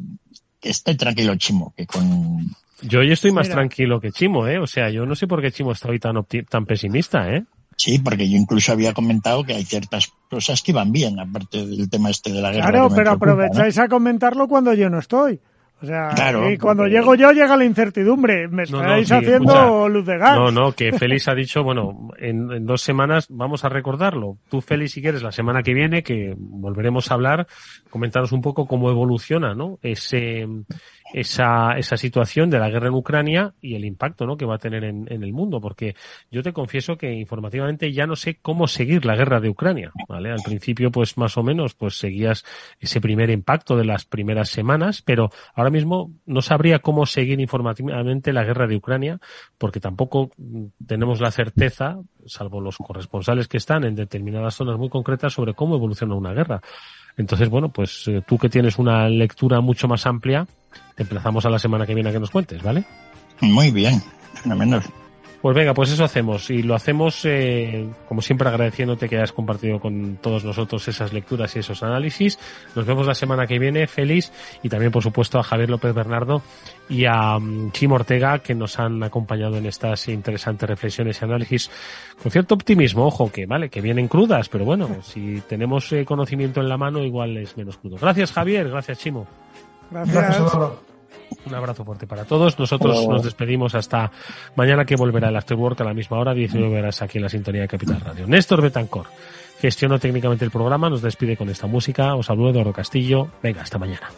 que esté tranquilo, Chimo, que con yo hoy estoy más tranquilo que Chimo, ¿eh? O sea, yo no sé por qué Chimo está hoy tan, tan pesimista, ¿eh? Sí, porque yo incluso había comentado que hay ciertas cosas que van bien, aparte del tema este de la guerra. Claro, pero aprovecháis a comentarlo cuando yo no estoy. O sea, y cuando llego yo llega la incertidumbre. Me estáis haciendo luz de gas. No, no, que Félix ha dicho, bueno, en, en, dos semanas vamos a recordarlo. Tú, Félix, si quieres, la semana que viene, que volveremos a hablar, comentaros un poco cómo evoluciona, ¿no? Ese, esa, esa situación de la guerra en Ucrania y el impacto ¿no? que va a tener en, en, el mundo, porque yo te confieso que informativamente ya no sé cómo seguir la guerra de Ucrania, ¿vale? Al principio, pues más o menos, pues seguías ese primer impacto de las primeras semanas, pero ahora mismo no sabría cómo seguir informativamente la guerra de Ucrania, porque tampoco tenemos la certeza, salvo los corresponsales que están en determinadas zonas muy concretas, sobre cómo evoluciona una guerra. Entonces, bueno, pues eh, tú que tienes una lectura mucho más amplia, te emplazamos a la semana que viene a que nos cuentes, ¿vale? Muy bien, fenomenal. Pues venga, pues eso hacemos. Y lo hacemos, eh, como siempre, agradeciéndote que hayas compartido con todos nosotros esas lecturas y esos análisis. Nos vemos la semana que viene, feliz. Y también, por supuesto, a Javier López Bernardo y a um, Chimo Ortega, que nos han acompañado en estas interesantes reflexiones y análisis. Con cierto optimismo, ojo, que vale, que vienen crudas, pero bueno, [LAUGHS] si tenemos eh, conocimiento en la mano, igual es menos crudo. Gracias, Javier. Gracias, Chimo. Gracias. Un abrazo fuerte para todos. Nosotros nos despedimos hasta mañana que volverá el Afterwork a la misma hora, 19 horas aquí en la sintonía de Capital Radio. Néstor Betancor gestionó técnicamente el programa, nos despide con esta música. Os saludo Eduardo Castillo. Venga, hasta mañana.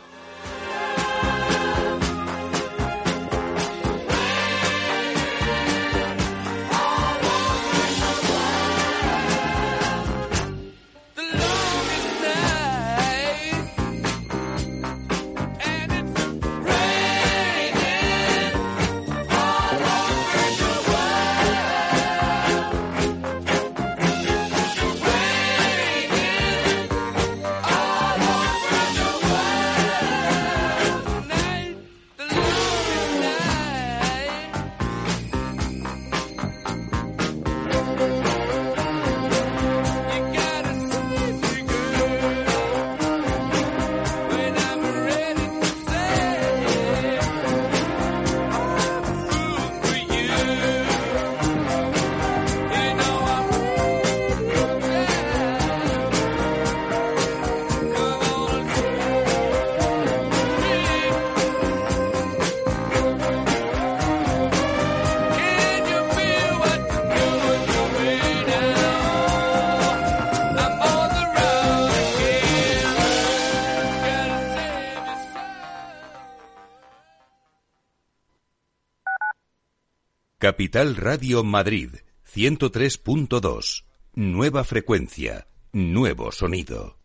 Capital Radio Madrid 103.2. Nueva frecuencia, nuevo sonido.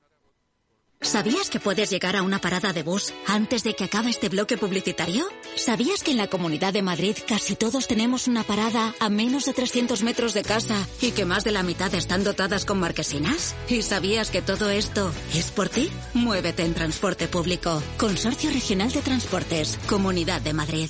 ¿Sabías que puedes llegar a una parada de bus antes de que acabe este bloque publicitario? ¿Sabías que en la Comunidad de Madrid casi todos tenemos una parada a menos de 300 metros de casa y que más de la mitad están dotadas con marquesinas? ¿Y sabías que todo esto es por ti? Muévete en transporte público. Consorcio Regional de Transportes, Comunidad de Madrid.